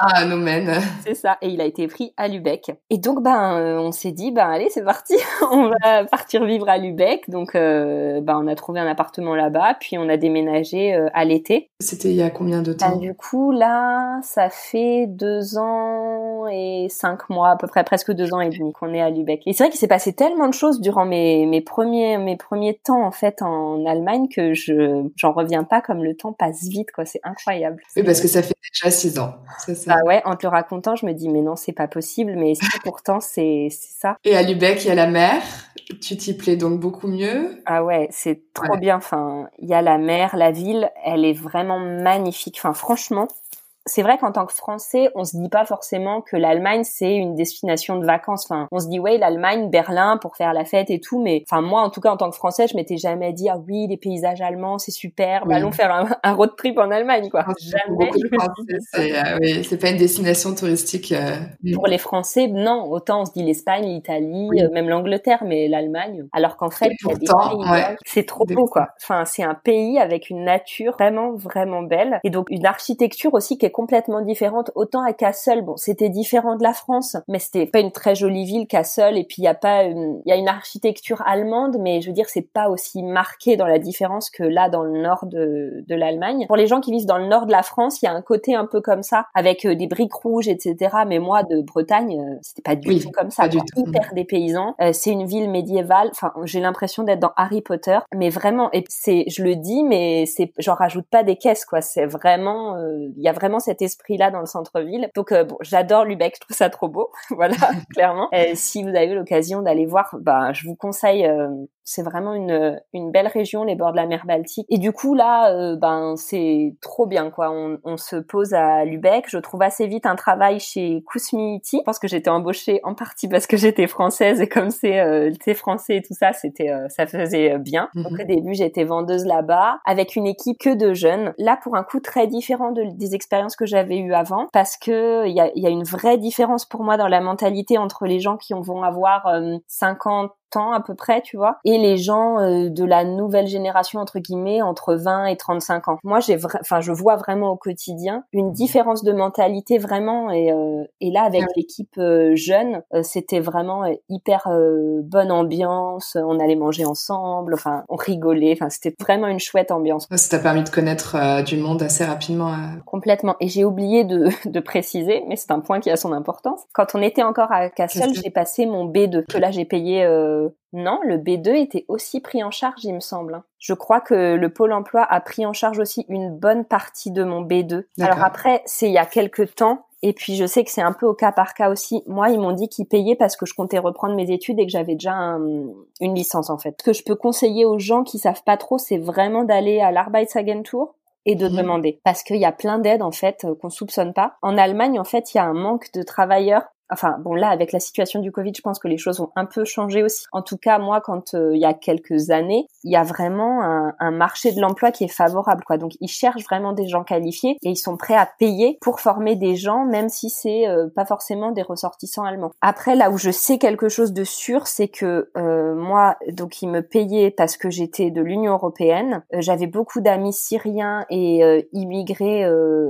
S1: Ça nous mène.
S2: C'est ça et il a été pris à Lübeck. Et donc ben on s'est dit ben allez c'est parti on va partir vivre à Lübeck donc ben on a trouvé un appartement là-bas puis on a déménagé à l'été.
S1: C'était il y a combien de temps?
S2: Ben, Du coup là ça fait deux ans an et cinq mois, à peu près presque deux ans et demi qu'on est à Lübeck. Et c'est vrai qu'il s'est passé tellement de choses durant mes, mes premiers mes premiers temps en fait en Allemagne que je j'en reviens pas comme le temps passe vite quoi. C'est incroyable.
S1: Oui, parce que ça fait déjà six ans.
S2: Ça. Bah ouais, en te le racontant, je me dis mais non, c'est pas possible. Mais si, pourtant c'est c'est ça.
S1: Et à Lübeck, il y a la mer. Tu t'y plais donc beaucoup mieux.
S2: Ah ouais, c'est trop bien. Enfin, il y a la mer, la ville, elle est vraiment magnifique. Enfin, franchement, c'est vrai qu'en tant que Français, on se dit pas forcément que l'Allemagne c'est une destination de vacances. Enfin, on se dit ouais l'Allemagne, Berlin pour faire la fête et tout, mais enfin moi en tout cas en tant que Français, je m'étais jamais dit ah oui les paysages allemands c'est super, allons faire un, road trip en Allemagne quoi. Jamais.
S1: Euh, c'est pas une destination touristique. Euh,
S2: pour les Français, non. Autant on se dit l'Espagne, l'Italie, euh, même l'Angleterre, mais l'Allemagne. Alors qu'en fait, c'est trop beau quoi. Enfin c'est un pays avec une nature vraiment vraiment belle et donc une architecture aussi qui est complètement différente. Autant à Kassel, bon, c'était différent de la France, mais c'était pas une très jolie ville, Kassel. Et puis il y a pas, il y a une architecture allemande, mais je veux dire, c'est pas aussi marqué dans la différence que là dans le nord de, de l'Allemagne. Pour les gens qui vivent dans le nord de la France, il y a un côté un peu comme ça, avec euh, des briques rouges, etc. Mais moi, de Bretagne, euh, c'était pas du tout comme ça. Du tout. Hyper des paysans. Euh, c'est une ville médiévale. Enfin, j'ai l'impression d'être dans Harry Potter, mais vraiment. Et c'est, je le dis, mais c'est, j'en rajoute pas des caisses, quoi. C'est vraiment, il y a vraiment cet esprit-là dans le centre-ville. Donc euh, bon, j'adore Lubeck, je trouve ça trop beau, voilà, clairement. si vous avez l'occasion d'aller voir, bah, je vous conseille euh, c'est vraiment une, une belle région, les bords de la mer Baltique. Et du coup, là, euh, ben, c'est trop bien, quoi. On, on, se pose à Lubeck. Je trouve assez vite un travail chez Kousmiiti. Je pense que j'étais embauchée en partie parce que j'étais française et comme c'est euh, français et tout ça, c'était, euh, ça faisait bien. Mhm. Donc, au début, j'étais vendeuse là-bas avec une équipe que de jeunes. Là, pour un coup très différent de, des expériences que j'avais eues avant parce que il y a, y a une vraie différence pour moi dans la mentalité entre les gens qui vont avoir 50, à peu près, tu vois, et les gens euh, de la nouvelle génération entre guillemets entre 20 et 35 ans. Moi, j'ai enfin je vois vraiment au quotidien une mmh. différence de mentalité vraiment et euh, et là avec l'équipe euh, jeune, c'était vraiment hyper bonne ambiance, on allait manger ensemble, enfin on rigolait, enfin c'était vraiment une chouette ambiance.
S1: Ça t'a permis de connaître du monde assez rapidement.
S2: Complètement. Et j'ai oublié de, de préciser, mais c'est un point qui a son importance. Quand on était encore à Cassel, j'ai passé mon B2 que là j'ai payé non, le B2 était aussi pris en charge, il me semble. Hein. Je crois que le Pôle emploi a pris en charge aussi une bonne partie de mon B2. Alors après, c'est il y a quelques temps. Et puis je sais que c'est un peu au cas par cas aussi. Moi, ils m'ont dit qu'ils payaient parce que je comptais reprendre mes études et que j'avais déjà une licence en fait. Ce que je peux conseiller aux gens qui savent pas trop, c'est vraiment d'aller à l'Arbeitsagentur et de mmh. demander parce qu'il y a plein d'aides en fait qu'on soupçonne pas. En Allemagne, en fait, il y a un manque de travailleurs Enfin bon là avec la situation du Covid, je pense que les choses ont un peu changé aussi. En tout cas moi quand euh, il y a quelques années, il y a vraiment un, marché de l'emploi qui est favorable quoi. Donc ils cherchent vraiment des gens qualifiés et ils sont prêts à payer pour former des gens même si c'est euh, pas forcément des ressortissants allemands. Après là où je sais quelque chose de sûr, c'est que euh, moi donc ils me payaient parce que j'étais de l'Union européenne. J'avais beaucoup d'amis syriens et immigrés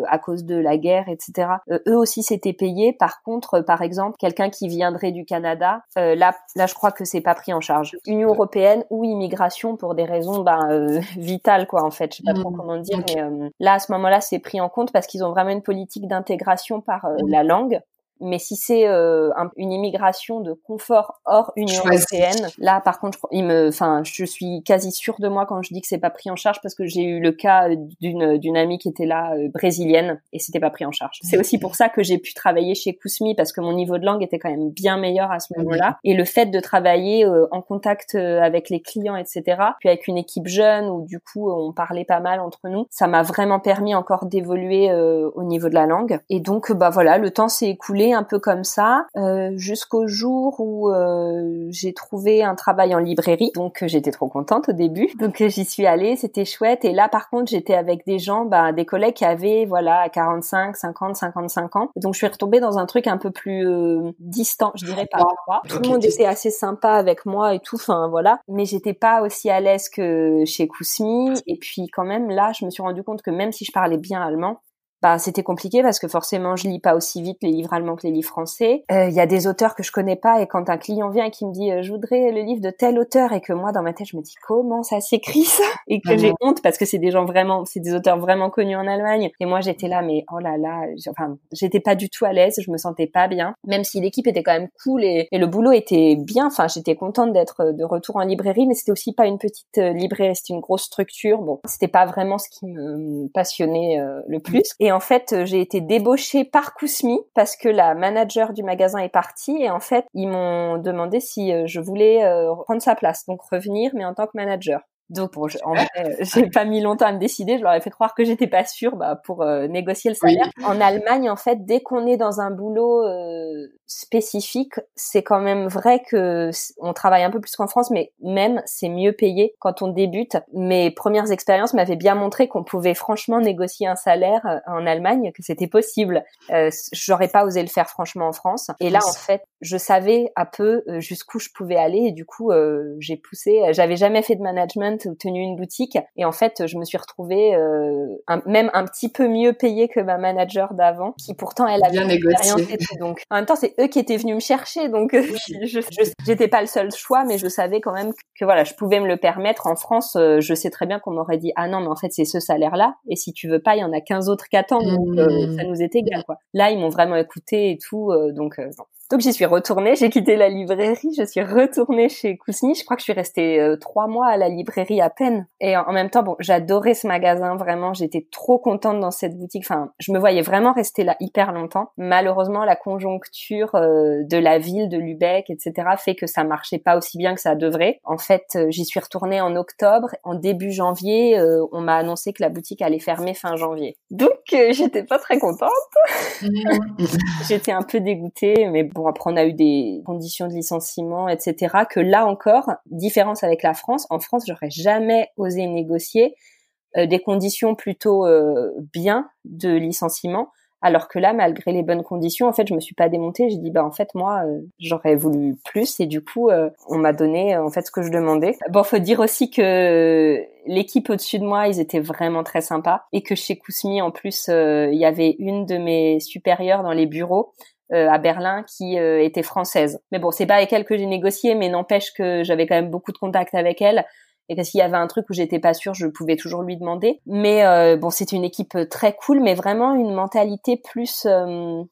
S2: à cause de la guerre etc. eux aussi s'étaient payés. Par contre par exemple exemple, quelqu'un qui viendrait du Canada, euh, là, là, je crois que c'est pas pris en charge. Union européenne ou immigration pour des raisons ben, euh, vitales, quoi, en fait. Je sais pas trop mmh. comment dire, mais euh, là, à ce moment-là, c'est pris en compte parce qu'ils ont vraiment une politique d'intégration par mmh. la langue. Mais si c'est euh, une immigration de confort hors Union européenne, là par contre, il me, enfin, je suis quasi sûre de moi quand je dis que c'est pas pris en charge parce que j'ai eu le cas d'une d'une amie qui était là euh, brésilienne et c'était pas pris en charge. C'est aussi pour ça que j'ai pu travailler chez Kousmi parce que mon niveau de langue était quand même bien meilleur à ce moment-là et le fait de travailler euh, en contact avec les clients, etc. Puis avec une équipe jeune où du coup on parlait pas mal entre nous, ça m'a vraiment permis encore d'évoluer au niveau de la langue. Et donc bah voilà, le temps s'est écoulé un peu comme ça euh, jusqu'au jour où euh, j'ai trouvé un travail en librairie. Donc j'étais trop contente au début. Donc j'y suis allée, c'était chouette. Et là par contre j'étais avec des gens, bah, des collègues qui avaient voilà 45, 50, 55 ans. Et donc je suis retombée dans un truc un peu plus euh, distant, je dirais pas. Tout le monde était assez sympa avec moi et tout. Enfin voilà, mais j'étais pas aussi à l'aise que chez Kousmi. Et puis quand même là, je me suis rendu compte que même si je parlais bien allemand, bah c'était compliqué parce que forcément je lis pas aussi vite les livres allemands que les livres français. Il y a des auteurs que je connais pas et quand un client vient et qui me dit je voudrais le livre de tel auteur et que moi dans ma tête je me dis comment ça s'écrit ça? et que j'ai honte parce que c'est des gens vraiment, c'est des auteurs vraiment connus en Allemagne et moi j'étais là mais oh là là, enfin j'étais pas du tout à l'aise, je me sentais pas bien, même si l'équipe était quand même cool et, et le boulot était bien. Enfin j'étais contente d'être de retour en librairie, mais c'était aussi pas une petite euh, librairie, c'était une grosse structure. Bon, c'était pas vraiment ce qui me passionnait euh, le plus. Et en fait, euh, j'ai été débauchée par Kousmi parce que la manager du magasin est partie et en fait, ils m'ont demandé si je voulais prendre sa place, donc revenir, mais en tant que manager. Donc bon, en vrai, j'ai pas mis longtemps à me décider. Je leur ai fait croire que j'étais pas sûre bah, pour négocier le salaire. En Allemagne, en fait, dès qu'on est dans un boulot spécifique, c'est quand même vrai que on travaille un peu plus qu'en France, mais même c'est mieux payé quand on débute. Mes premières expériences m'avaient bien montré qu'on pouvait franchement négocier un salaire euh, en Allemagne, que c'était possible. Euh, J'aurais pas osé le faire franchement en France. Et là, en fait, je savais un peu euh, jusqu'où je pouvais aller et du coup, euh, j'ai poussé. J'avais jamais fait de management tenu une boutique et en fait, je me suis retrouvée même un petit peu mieux payée que ma manager d'avant, qui pourtant elle avait
S1: bien négocié.
S2: Donc, en même temps, c'est eux qui étaient venus me chercher, donc euh, je j'étais pas le seul choix, mais je savais quand même que, voilà, je pouvais me le permettre. En France, euh, je sais très bien qu'on m'aurait dit ah non, mais en fait c'est ce salaire-là, et si tu veux pas, il y en a 15 autres qui attendent, donc euh, mmh. ça nous est égal quoi. Là, ils m'ont vraiment écouté et tout, donc donc j'y suis retournée, j'ai quitté la librairie, je suis retournée chez Kousni. Je crois que je suis restée euh, trois mois à la librairie à peine. Et en, même temps, bon, j'adorais ce magasin vraiment. J'étais trop contente dans cette boutique. Enfin, je me voyais vraiment rester là hyper longtemps. Malheureusement, la conjoncture euh, de la ville, de Lubeck, etc., fait que ça marchait pas aussi bien que ça devrait. En fait, euh, j'y suis retournée en octobre. En début janvier, on m'a annoncé que la boutique allait fermer fin janvier. Donc j'étais pas très contente. j'étais un peu dégoûtée, mais bon après, on a eu des conditions de licenciement, etc. Que là encore, différence avec la France. En France, j'aurais jamais osé négocier euh, des conditions plutôt euh, bien de licenciement. Alors que là, malgré les bonnes conditions, en fait, je me suis pas démontée. J'ai dit, bah en fait, moi, euh, j'aurais voulu plus, et du coup, on m'a donné en fait ce que je demandais. Bon, faut dire aussi que l'équipe au-dessus de moi, ils étaient vraiment très sympas, et que chez Kousmi, en plus, il y avait une de mes supérieures dans les bureaux euh, à Berlin qui euh, était française. Mais bon, c'est pas avec elle que j'ai négocié, mais n'empêche que j'avais quand même beaucoup de contacts avec elle et que s'il y avait un truc où j'étais pas sûre, je pouvais toujours lui demander. Mais euh, bon, c'est une équipe très cool, mais vraiment une mentalité plus.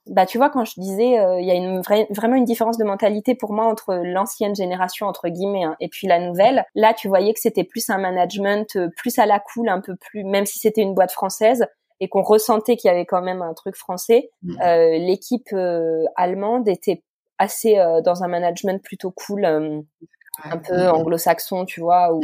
S2: bah, tu vois, quand je disais, il y a une vraiment une différence de mentalité pour moi entre l'ancienne génération entre guillemets hein, et puis la nouvelle. Là, tu voyais que c'était plus un management plus à la cool, un peu plus, même si c'était une boîte française, et qu'on ressentait qu'il y avait quand même un truc français, mm. euh, l'équipe euh, allemande était assez euh, dans un management plutôt cool. un peu anglo-saxon, tu vois, où,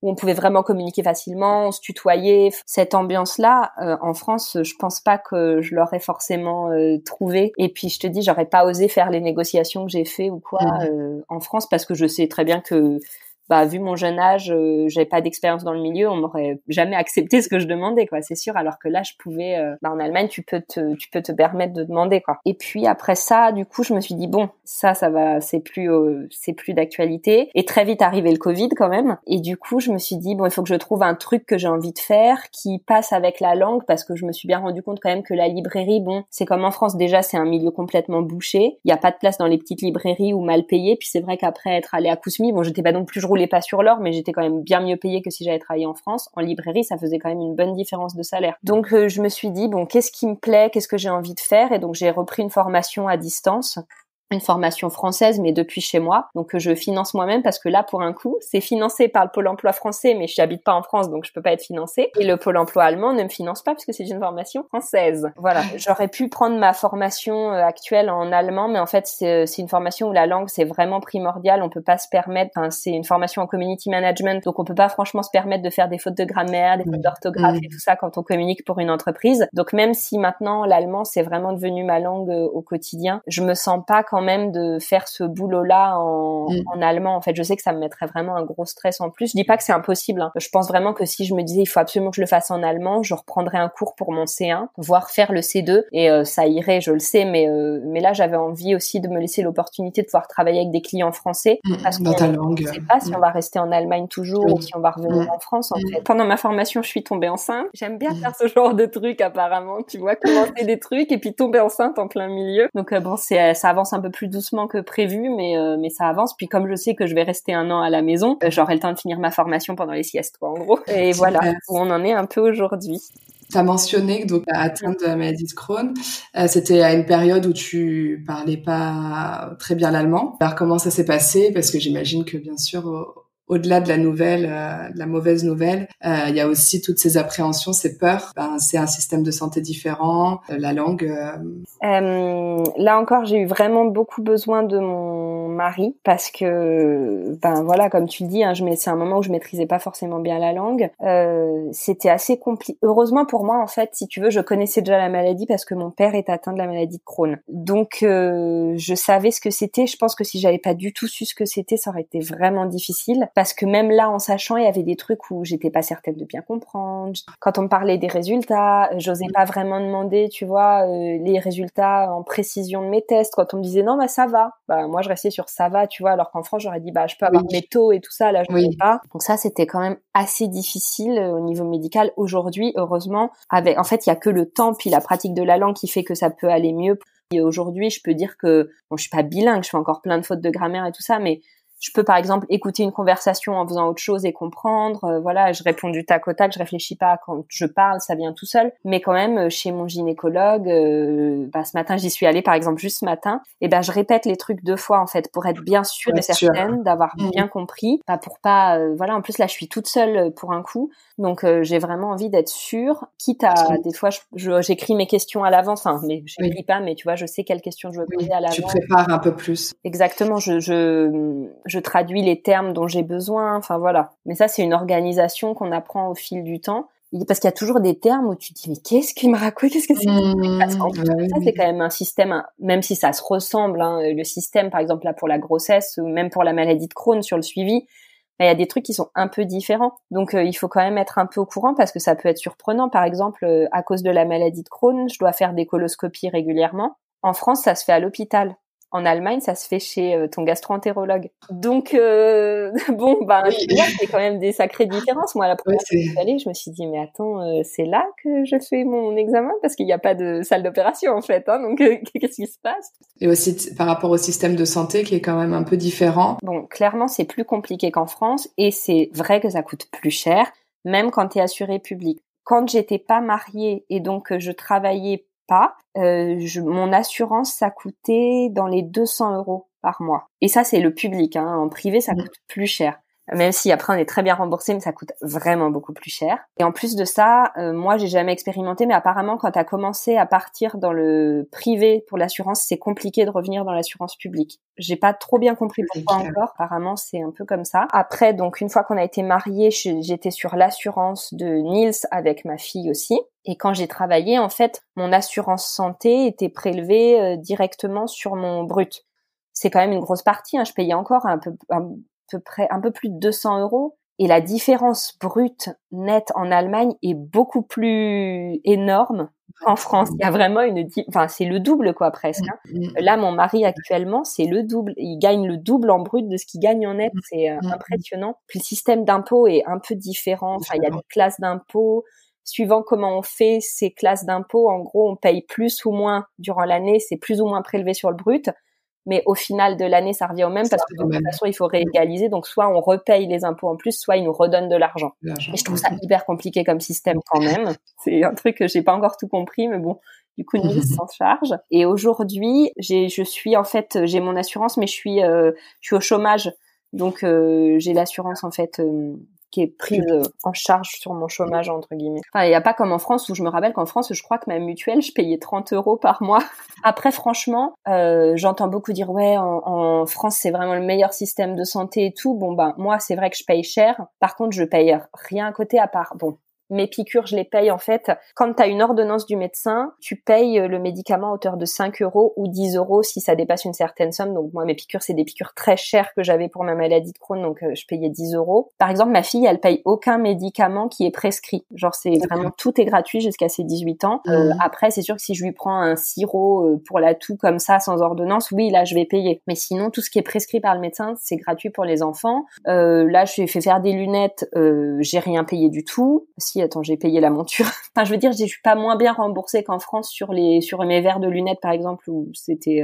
S2: où, on pouvait vraiment communiquer facilement, on se tutoyait. Cette ambiance-là, en France, je pense pas que je l'aurais forcément trouvé. Et puis, je te dis, j'aurais pas osé faire les négociations que j'ai fait ou quoi mm. en France parce que je sais très bien que bah vu mon jeune âge, euh, j'avais pas d'expérience dans le milieu, on m'aurait jamais accepté ce que je demandais quoi, c'est sûr. Alors que là, je pouvais, euh, bah, en Allemagne, tu peux te, tu peux te permettre de demander quoi. Et puis après ça, du coup, je me suis dit bon, ça, ça va, c'est plus, euh, c'est plus d'actualité. Et très vite arrivé le Covid quand même. Et du coup, je me suis dit bon, il faut que je trouve un truc que j'ai envie de faire qui passe avec la langue parce que je me suis bien rendu compte quand même que la librairie, bon, c'est comme en France déjà, c'est un milieu complètement bouché. Il y a pas de place dans les petites librairies ou mal payées. Puis c'est vrai qu'après être allé à Kousmi, bon, j'étais pas non plus je pas sur l'or, mais j'étais quand même bien mieux payée que si j'avais travaillé en France. En librairie, ça faisait quand même une bonne différence de salaire. Donc euh, je me suis dit bon, qu'est-ce qui me plaît, qu'est-ce que j'ai envie de faire, et donc j'ai repris une formation à distance une formation française, mais depuis chez moi. Donc je finance moi-même parce que là, pour un coup, c'est financé par le pôle emploi français, mais je n'habite pas en France, donc je peux pas être financée. Et le pôle emploi allemand ne me finance pas parce que c'est une formation française. Voilà, j'aurais pu prendre ma formation euh, actuelle en allemand, mais en fait c'est une formation où la langue c'est vraiment primordial. On peut pas se permettre. Enfin, c'est une formation en community management, donc on peut pas franchement se permettre de faire des fautes de grammaire, des fautes d'orthographe et tout ça quand on communique pour une entreprise. Donc même si maintenant l'allemand c'est vraiment devenu ma langue euh, au quotidien, je me sens pas quand quand même de faire ce boulot-là en, mm. en, allemand. En fait, je sais que ça me mettrait vraiment un gros stress en plus. Je dis pas que c'est impossible. Hein. Je pense vraiment que si je me disais il faut absolument que je le fasse en allemand, je reprendrais un cours pour mon C1, voire faire le C2 et euh, ça irait, je le sais. Mais euh, mais là, j'avais envie aussi de me laisser l'opportunité de pouvoir travailler avec des clients français
S1: mm, parce langue.
S2: Je sais pas si on va rester en Allemagne toujours ou si on va revenir en France. En fait, pendant ma formation, je suis tombée enceinte. J'aime bien faire ce genre de trucs apparemment. Tu vois, commencer des trucs et puis tomber enceinte en plein milieu. Donc bon, c'est ça avance un peu plus doucement que prévu, mais mais ça avance. Puis comme je sais que je vais rester un an à la maison, j'aurai le temps de finir ma formation pendant les siestes, quoi, en gros. Et voilà où on en est un peu aujourd'hui.
S1: Tu as mentionné que donc atteinte de la maladie de Crohn, euh, c'était à une période où tu parlais pas très bien l'allemand. Alors comment ça s'est passé? Parce que j'imagine que bien sûr au-delà de la nouvelle, euh, de la mauvaise nouvelle, euh, il y a aussi toutes ces appréhensions, ces peurs. Ben, c'est un système de santé différent, euh, la langue.
S2: là encore, j'ai eu vraiment beaucoup besoin de mon mari parce que, ben voilà, comme tu le dis, hein, je c'est un moment où je maîtrisais pas forcément bien la langue. C'était assez compliqué. Heureusement pour moi, en fait, si tu veux, je connaissais déjà la maladie parce que mon père est atteint de la maladie de Crohn. Donc, je savais ce que c'était. Je pense que si j'avais pas du tout su ce que c'était, ça aurait été vraiment difficile parce que même là, en sachant, il y avait des trucs où j'étais pas certaine de bien comprendre. Quand on me parlait des résultats, j'osais pas vraiment demander, tu vois, euh, les résultats en précision de mes tests. Quand on me disait non, bah ça va, bah moi je restais sur ça va, tu vois, alors qu'en France j'aurais dit bah je peux avoir mes taux et tout ça, là je ne pas. Donc ça c'était quand même assez difficile euh, au niveau médical. Aujourd'hui, heureusement, avec en fait il y a que le temps puis la pratique de la langue qui fait que ça peut aller mieux. Et aujourd'hui, je peux dire que bon, je suis pas bilingue, je fais encore plein de fautes de grammaire et tout ça, mais je peux par exemple écouter une conversation en faisant autre chose et comprendre. Euh, voilà, je réponds du tac au tac, je réfléchis pas quand je parle, ça vient tout seul. Mais quand même, euh, chez mon gynécologue, euh, bah, ce matin j'y suis allée par exemple juste ce matin, et ben je répète les trucs deux fois en fait pour être bien sûre et certaine d'avoir mmh. bien compris, pas pour pas. voilà, en plus là je suis toute seule pour un coup, donc j'ai vraiment envie d'être sûre. Quitte à des fois, j'écris mes questions à l'avance, enfin, mais je n'écris pas, mais tu vois, je sais quelles questions je veux poser à l'avance. Tu
S1: prépares un peu plus.
S2: Exactement, je, je je traduis les termes dont j'ai besoin. Enfin voilà. Mais ça, c'est une organisation qu'on apprend au fil du temps. Parce qu'il y a toujours des termes où tu te dis mais qu'est-ce qu'il me raconte Qu'est-ce que c'est mmh, Parce qu'en bah ça c'est quand même un système, même si ça se ressemble. Hein, le système, par exemple là pour la grossesse ou même pour la maladie de Crohn sur le suivi, il y a des trucs qui sont un peu différents. Donc euh, il faut quand même être un peu au courant parce que ça peut être surprenant. Par exemple, euh, à cause de la maladie de Crohn, je dois faire des coloscopies régulièrement. En France, ça se fait à l'hôpital. En Allemagne, ça se fait chez euh, ton gastro-entérologue. Donc, euh, bon, ben, oui. a quand même des sacrées différences. Moi, la première fois que je suis allée, je me suis dit, mais attends, euh, c'est là que je fais mon examen? Parce qu'il n'y a pas de salle d'opération, en fait. Hein, donc, qu'est-ce qui se passe?
S1: Et aussi par rapport au système de santé qui est quand même un peu différent.
S2: Bon, clairement, c'est plus compliqué qu'en France et c'est vrai que ça coûte plus cher, même quand tu es assuré public. Quand j'étais pas mariée et donc je travaillais pas, euh, mon assurance, ça coûtait dans les 200 euros par mois. Et ça, c'est le public. Hein. En privé, ça mmh. coûte plus cher. Même si après on est très bien remboursé, mais ça coûte vraiment beaucoup plus cher. Et en plus de ça, euh, moi j'ai jamais expérimenté, mais apparemment quand tu as commencé à partir dans le privé pour l'assurance, c'est compliqué de revenir dans l'assurance publique. J'ai pas trop bien compris pourquoi encore. Apparemment c'est un peu comme ça. Après donc une fois qu'on a été mariés, j'étais sur l'assurance de Nils avec ma fille aussi. Et quand j'ai travaillé, en fait, mon assurance santé était prélevée euh, directement sur mon brut. C'est quand même une grosse partie. Hein. Je payais encore un peu, peu près un peu plus de 200 euros. Et la différence brute nette en Allemagne est beaucoup plus énorme qu'en France. Il y a vraiment une, enfin c'est le double quoi presque. Hein. Mm, mm. Là, mon mari actuellement, c'est le double. Il gagne le double en brut de ce qu'il gagne en net. Mm, c'est euh, impressionnant. Puis le système d'impôt est un peu différent. Enfin, il y a des classes d'impôts. Suivant comment on fait ces classes d'impôts, en gros, on paye plus ou moins durant l'année. C'est plus ou moins prélevé sur le brut mais au final de l'année, ça revient au même parce que de toute façon, il faut réégaliser. Donc, soit on repaye les impôts en plus, soit ils nous redonnent de l'argent. Et je trouve ça hyper compliqué comme système quand même. C'est un truc que j'ai pas encore tout compris, mais bon, du coup, nous s'en charge. Et aujourd'hui, j'ai, je suis en fait, j'ai mon assurance, mais je suis, euh, je suis au chômage. Donc, euh, j'ai l'assurance en fait euh, qui est prise euh, en charge sur mon chômage entre guillemets. Enfin, il n'y a pas comme en France où je me rappelle qu'en France, je crois que ma mutuelle, je payais 30 euros par mois. Après, franchement, euh, j'entends beaucoup dire ouais, en, en France c'est vraiment le meilleur système de santé et tout. Bon ben moi, c'est vrai que je paye cher. Par contre, je paye rien à côté à part bon mes piqûres, je les paye en fait. Quand tu as une ordonnance du médecin, tu payes le médicament à hauteur de 5 euros ou 10 euros si ça dépasse une certaine somme. Donc moi, mes piqûres, c'est des piqûres très chères que j'avais pour ma maladie de Crohn, donc euh, je payais 10 euros. Par exemple, ma fille, elle paye aucun médicament qui est prescrit. Genre, c'est vraiment tout est gratuit jusqu'à ses 18 ans. Euh, après, c'est sûr que si je lui prends un sirop euh, pour la toux comme ça, sans ordonnance, oui, là, je vais payer. Mais sinon, tout ce qui est prescrit par le médecin, c'est gratuit pour les enfants. là, je lui ai fait faire des lunettes, j'ai rien payé du tout. Si, attends, j'ai payé la monture. enfin, je veux dire, je suis pas moins bien remboursée qu'en France sur les sur mes verres de lunettes, par exemple, où c'était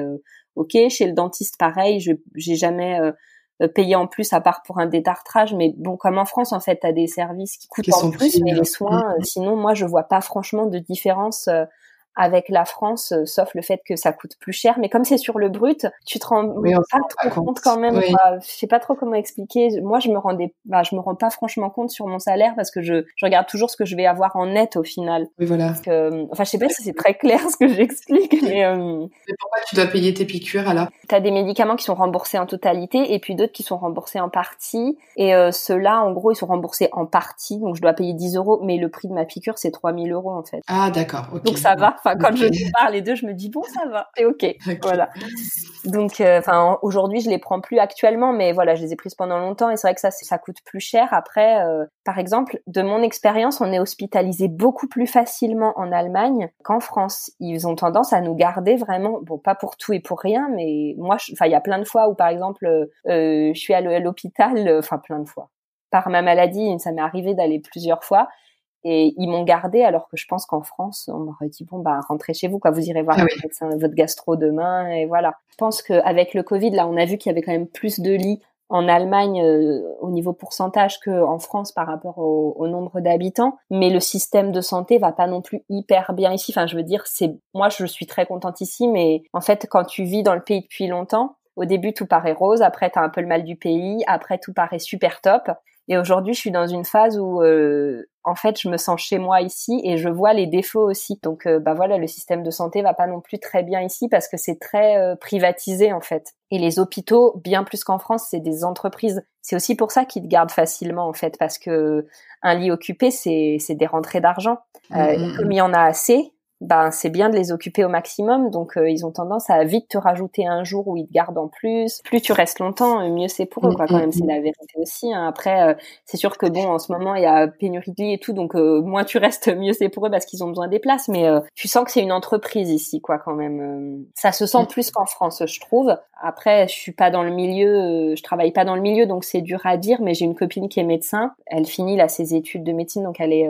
S2: ok. Chez le dentiste, pareil, je j'ai jamais euh, payé en plus à part pour un détartrage mais bon comme en France en fait tu as des services qui coûtent en plus mais les soins mm. euh, sinon moi je vois pas franchement de différence euh, avec la France, euh, sauf le fait que ça coûte plus cher. Mais comme c'est sur le brut, tu te rends pas trop compte, quand même. je sais pas trop comment expliquer. Moi, je me rendais, bah, je me rends pas franchement compte sur mon salaire parce que je, je regarde toujours ce que je vais avoir en net au final.
S1: Oui, voilà.
S2: Euh, enfin, je sais pas si c'est très clair ce que j'explique, mais, euh...
S1: mais pourquoi tu dois payer tes piqûres alors?
S2: T'as des médicaments qui sont remboursés en totalité et puis d'autres qui sont remboursés en partie. Et euh, ceux-là, en gros, ils sont remboursés en partie. Donc, je dois payer 10 euros, mais le prix de ma piqûre, c'est 3000 euros en fait.
S1: Ah, d'accord.
S2: Donc, ça va. Enfin, quand je parle les deux, je me dis bon, ça va, c'est ok. Voilà. Donc, euh, enfin, aujourd'hui, je les prends plus actuellement, mais voilà, je les ai prises pendant longtemps et c'est vrai que ça, ça coûte plus cher. Après, euh, par exemple, de mon expérience, on est hospitalisé beaucoup plus facilement en Allemagne qu'en France. Ils ont tendance à nous garder vraiment, bon, pas pour tout et pour rien, mais moi, enfin, il y a plein de fois où, par exemple, euh, je suis à l'hôpital, enfin, plein de fois. Par ma maladie, ça m'est arrivé d'aller plusieurs fois et ils m'ont gardé alors que je pense qu'en France, on m'aurait dit bon bah rentrez chez vous quoi, vous irez voir ah votre gastro demain et voilà. Je pense qu'avec le Covid là, on a vu qu'il y avait quand même plus de lits en Allemagne euh, au niveau pourcentage qu'en France par rapport au, au nombre d'habitants, mais le système de santé va pas non plus hyper bien ici. Enfin, je veux dire, c'est moi je suis très contente ici, mais en fait quand tu vis dans le pays depuis longtemps, au début tout paraît rose, après tu as un peu le mal du pays, après tout paraît super top, et aujourd'hui, je suis dans une phase où, euh, en fait, je me sens chez moi ici et je vois les défauts aussi. Donc, euh, bah voilà, le système de santé va pas non plus très bien ici parce que c'est très euh, privatisé en fait. Et les hôpitaux, bien plus qu'en France, c'est des entreprises. C'est aussi pour ça qu'ils te gardent facilement en fait parce que un lit occupé, c'est c'est des rentrées d'argent. Mmh, mmh, comme mmh. il y en a assez, ben c'est bien de les occuper au maximum. Donc euh, ils ont tendance à vite te rajouter un jour où ils te gardent en plus. Plus tu restes longtemps, euh, mieux c'est pour eux. Quoi, quand même, c'est la vérité aussi. Hein. Après, euh, c'est sûr que bon, en ce moment il y a pénurie de lits et tout, donc moins tu restes, mieux c'est pour eux parce qu'ils ont besoin des places. Mais tu sens que c'est une entreprise ici, quoi, quand même. ça se sent plus qu'en France, je trouve. Après, je suis pas dans le milieu, je travaille pas dans le milieu, donc c'est dur à dire. Mais j'ai une copine qui est médecin. Elle finit là ses études de médecine, donc elle est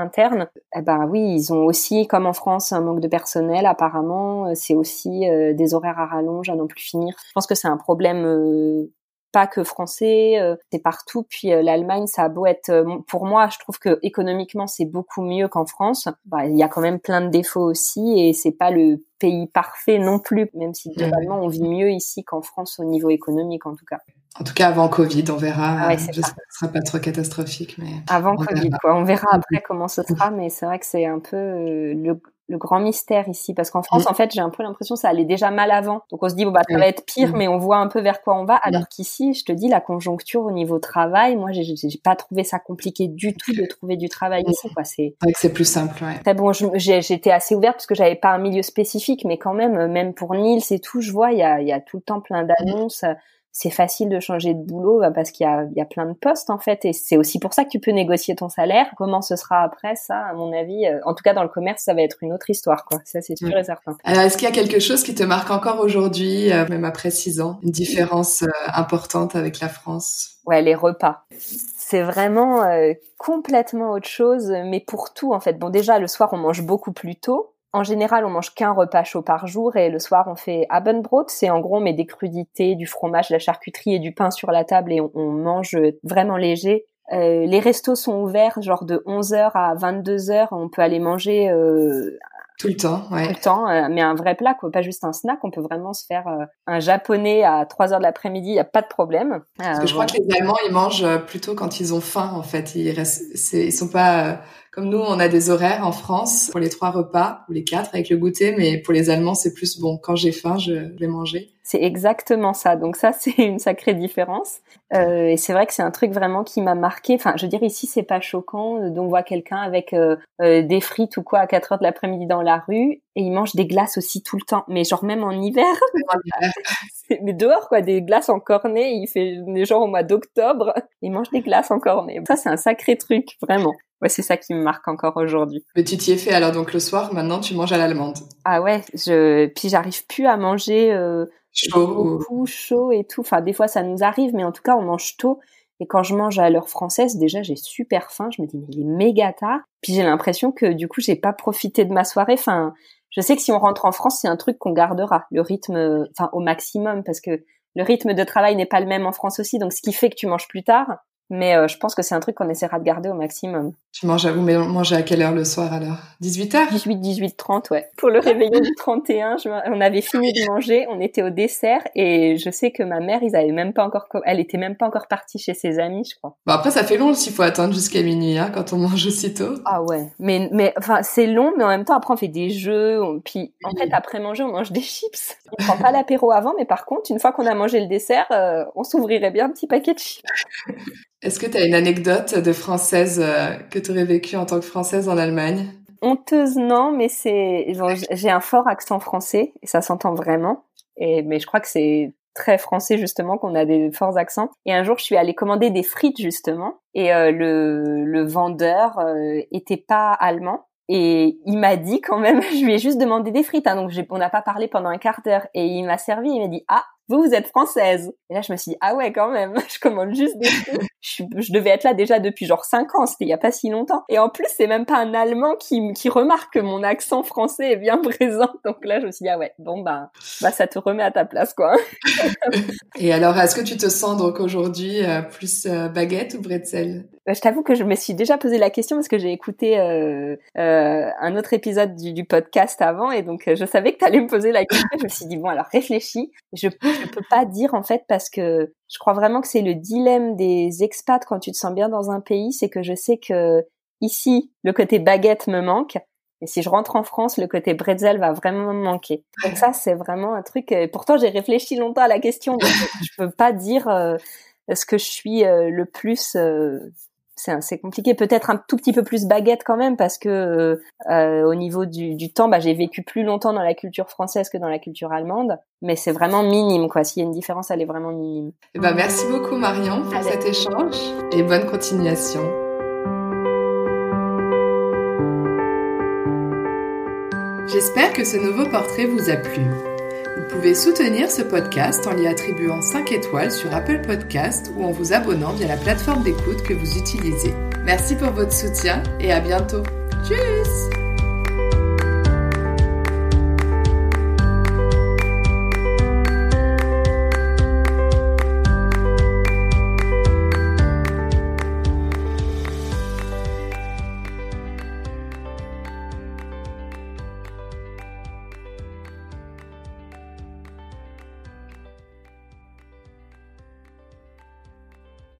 S2: interne, eh ben oui, ils ont aussi, comme en France, un manque de personnel. Apparemment, euh, c'est aussi euh, des horaires à rallonge à non plus finir. Je pense que c'est un problème euh, pas que français, c'est partout. Puis l'Allemagne, ça a beau être, pour moi, je trouve que économiquement c'est beaucoup mieux qu'en France. Bah, il y a quand même plein de défauts aussi, et c'est pas le pays parfait non plus, même si globalement on vit mieux ici qu'en France au niveau économique en tout cas.
S1: En tout cas, avant Covid, on verra. Ah J'espère que ce sera pas trop catastrophique, mais
S2: avant Covid, quoi. On verra après comment ce sera, mais c'est vrai que c'est un peu euh, le, le, grand mystère ici, parce qu'en France, en fait, j'ai un peu l'impression que ça allait déjà mal avant. Donc on se dit bon bah ça va être pire, mais on voit un peu vers quoi on va. Alors qu'ici, je te dis, la conjoncture au niveau travail, moi, j'ai pas trouvé ça compliqué du tout de trouver du travail ici, quoi.
S1: C'est vrai que c'est plus simple. Ouais.
S2: Très bon, j'étais assez ouverte parce que j'avais pas un milieu spécifique, mais quand même, même pour Nils et tout, je vois, il y a, y a tout le temps plein d'annonces c'est facile de changer de boulot bah, parce qu'il y a, y a plein de postes en fait et c'est aussi pour ça que tu peux négocier ton salaire. Comment ce sera après ça, à mon avis, euh, en tout cas dans le commerce, ça va être une autre histoire quoi. Ça c'est sûr et certain.
S1: Alors est-ce qu'il y a quelque chose qui te marque encore aujourd'hui, euh, même après six ans, une différence euh, importante avec la France?
S2: Ouais, les repas. C'est vraiment complètement autre chose, mais pour tout en fait. Bon déjà le soir on mange beaucoup plus tôt en général, on mange qu'un repas chaud par jour et le soir, on fait Abendbrot. C'est en gros, on met des crudités, du fromage, de la charcuterie et du pain sur la table et on, mange vraiment léger. Euh, les restos sont ouverts genre de 11h à 22h. On peut aller manger euh,
S1: tout le temps, ouais.
S2: Tout le temps, euh, mais un vrai plat, quoi, pas juste un snack. On peut vraiment se faire un japonais à 3 heures de l'après-midi, il y a pas de problème.
S1: Parce que je crois que les Allemands, ils mangent plutôt quand ils ont faim, en fait. Ils restent, ils sont pas Comme nous, on a des horaires en France pour les trois repas ou les quatre avec le goûter, mais pour les Allemands, c'est plus bon. Quand j'ai faim, je vais manger.
S2: C'est exactement ça. Donc ça, c'est une sacrée différence. Euh, et c'est vrai que c'est un truc vraiment qui m'a marqué. Enfin, je veux dire, ici, c'est pas choquant d'on voit quelqu'un avec euh, euh, des frites ou quoi à 4 heures de l'après-midi dans la rue et il mange des glaces aussi tout le temps. Mais genre même en hiver. mais dehors, quoi, des glaces en cornet. Il fait des genre au mois d'octobre. Il mange des glaces en cornet. Ça, c'est un sacré truc, vraiment. Ouais, c'est ça qui me marque encore aujourd'hui.
S1: Mais tu t'y es fait alors donc le soir, maintenant tu manges à l'allemande.
S2: Ah ouais, je puis j'arrive plus à manger euh, chaud, beaucoup chaud et tout. Enfin des fois ça nous arrive, mais en tout cas on mange tôt. Et quand je mange à l'heure française, déjà j'ai super faim. Je me dis mais il est méga tard. Puis j'ai l'impression que du coup j'ai pas profité de ma soirée. Enfin, je sais que si on rentre en France, c'est un truc qu'on gardera le rythme, enfin au maximum, parce que le rythme de travail n'est pas le même en France aussi. Donc ce qui fait que tu manges plus tard. Mais euh, je pense que c'est un truc qu'on essaiera de garder au maximum.
S1: Tu manges à vous, mais manger à quelle heure le soir alors? 18h
S2: 18, 18, 30, ouais. Pour le réveillon du 31, je, on avait fini de manger, on était au dessert et je sais que ma mère, ils avaient même pas encore, elle était même pas encore partie chez ses amis, je crois.
S1: Bon après, ça fait long s'il faut attendre jusqu'à minuit, hein, quand on mange aussitôt.
S2: Ah ouais. Mais, mais, enfin, c'est long, mais en même temps, après, on fait des jeux, puis, en fait, après manger, on mange des chips. On prend pas l'apéro avant, mais par contre, une fois qu'on a mangé le dessert, euh, on s'ouvrirait bien un petit paquet de chips.
S1: Est-ce que tu as une anecdote de française euh, que tu aurais vécue en tant que française en Allemagne?
S2: Honteuse, non, mais c'est j'ai un fort accent français et ça s'entend vraiment. Et mais je crois que c'est très français justement qu'on a des forts accents. Et un jour, je suis allée commander des frites justement et euh, le, le vendeur euh, était pas allemand. Et il m'a dit quand même, je lui ai juste demandé des frites, hein, donc on n'a pas parlé pendant un quart d'heure. Et il m'a servi, il m'a dit ah vous, vous êtes française. Et là, je me suis dit, ah ouais, quand même, je commande juste des trucs. je, devais être là déjà depuis genre 5 ans, c'était il y a pas si longtemps. Et en plus, c'est même pas un Allemand qui, qui remarque que mon accent français est bien présent. Donc là, je me suis dit, ah ouais, bon, bah, bah ça te remet à ta place, quoi.
S1: Et alors, est-ce que tu te sens donc aujourd'hui euh, plus euh, baguette ou bretzel?
S2: Je t'avoue que je me suis déjà posé la question parce que j'ai écouté euh, euh, un autre épisode du, du, podcast avant et donc je savais que tu allais me poser la question. Je me suis dit, bon, alors réfléchis. Je je peux pas dire en fait parce que je crois vraiment que c'est le dilemme des expats quand tu te sens bien dans un pays, c'est que je sais que ici le côté baguette me manque et si je rentre en France, le côté bretzel va vraiment me manquer. Donc ça, c'est vraiment un truc. pourtant, j'ai réfléchi longtemps à la question. Donc je peux pas dire euh, ce que je suis euh, le plus euh, c'est compliqué. Peut-être un tout petit peu plus baguette quand même parce que euh, euh, au niveau du, du temps, bah, j'ai vécu plus longtemps dans la culture française que dans la culture allemande, mais c'est vraiment minime quoi. S'il y a une différence, elle est vraiment minime.
S1: Eh ben, merci beaucoup Marion pour cet échange et bonne continuation. J'espère que ce nouveau portrait vous a plu. Vous pouvez soutenir ce podcast en lui attribuant 5 étoiles sur Apple Podcast ou en vous abonnant via la plateforme d'écoute que vous utilisez. Merci pour votre soutien et à bientôt. Tchuss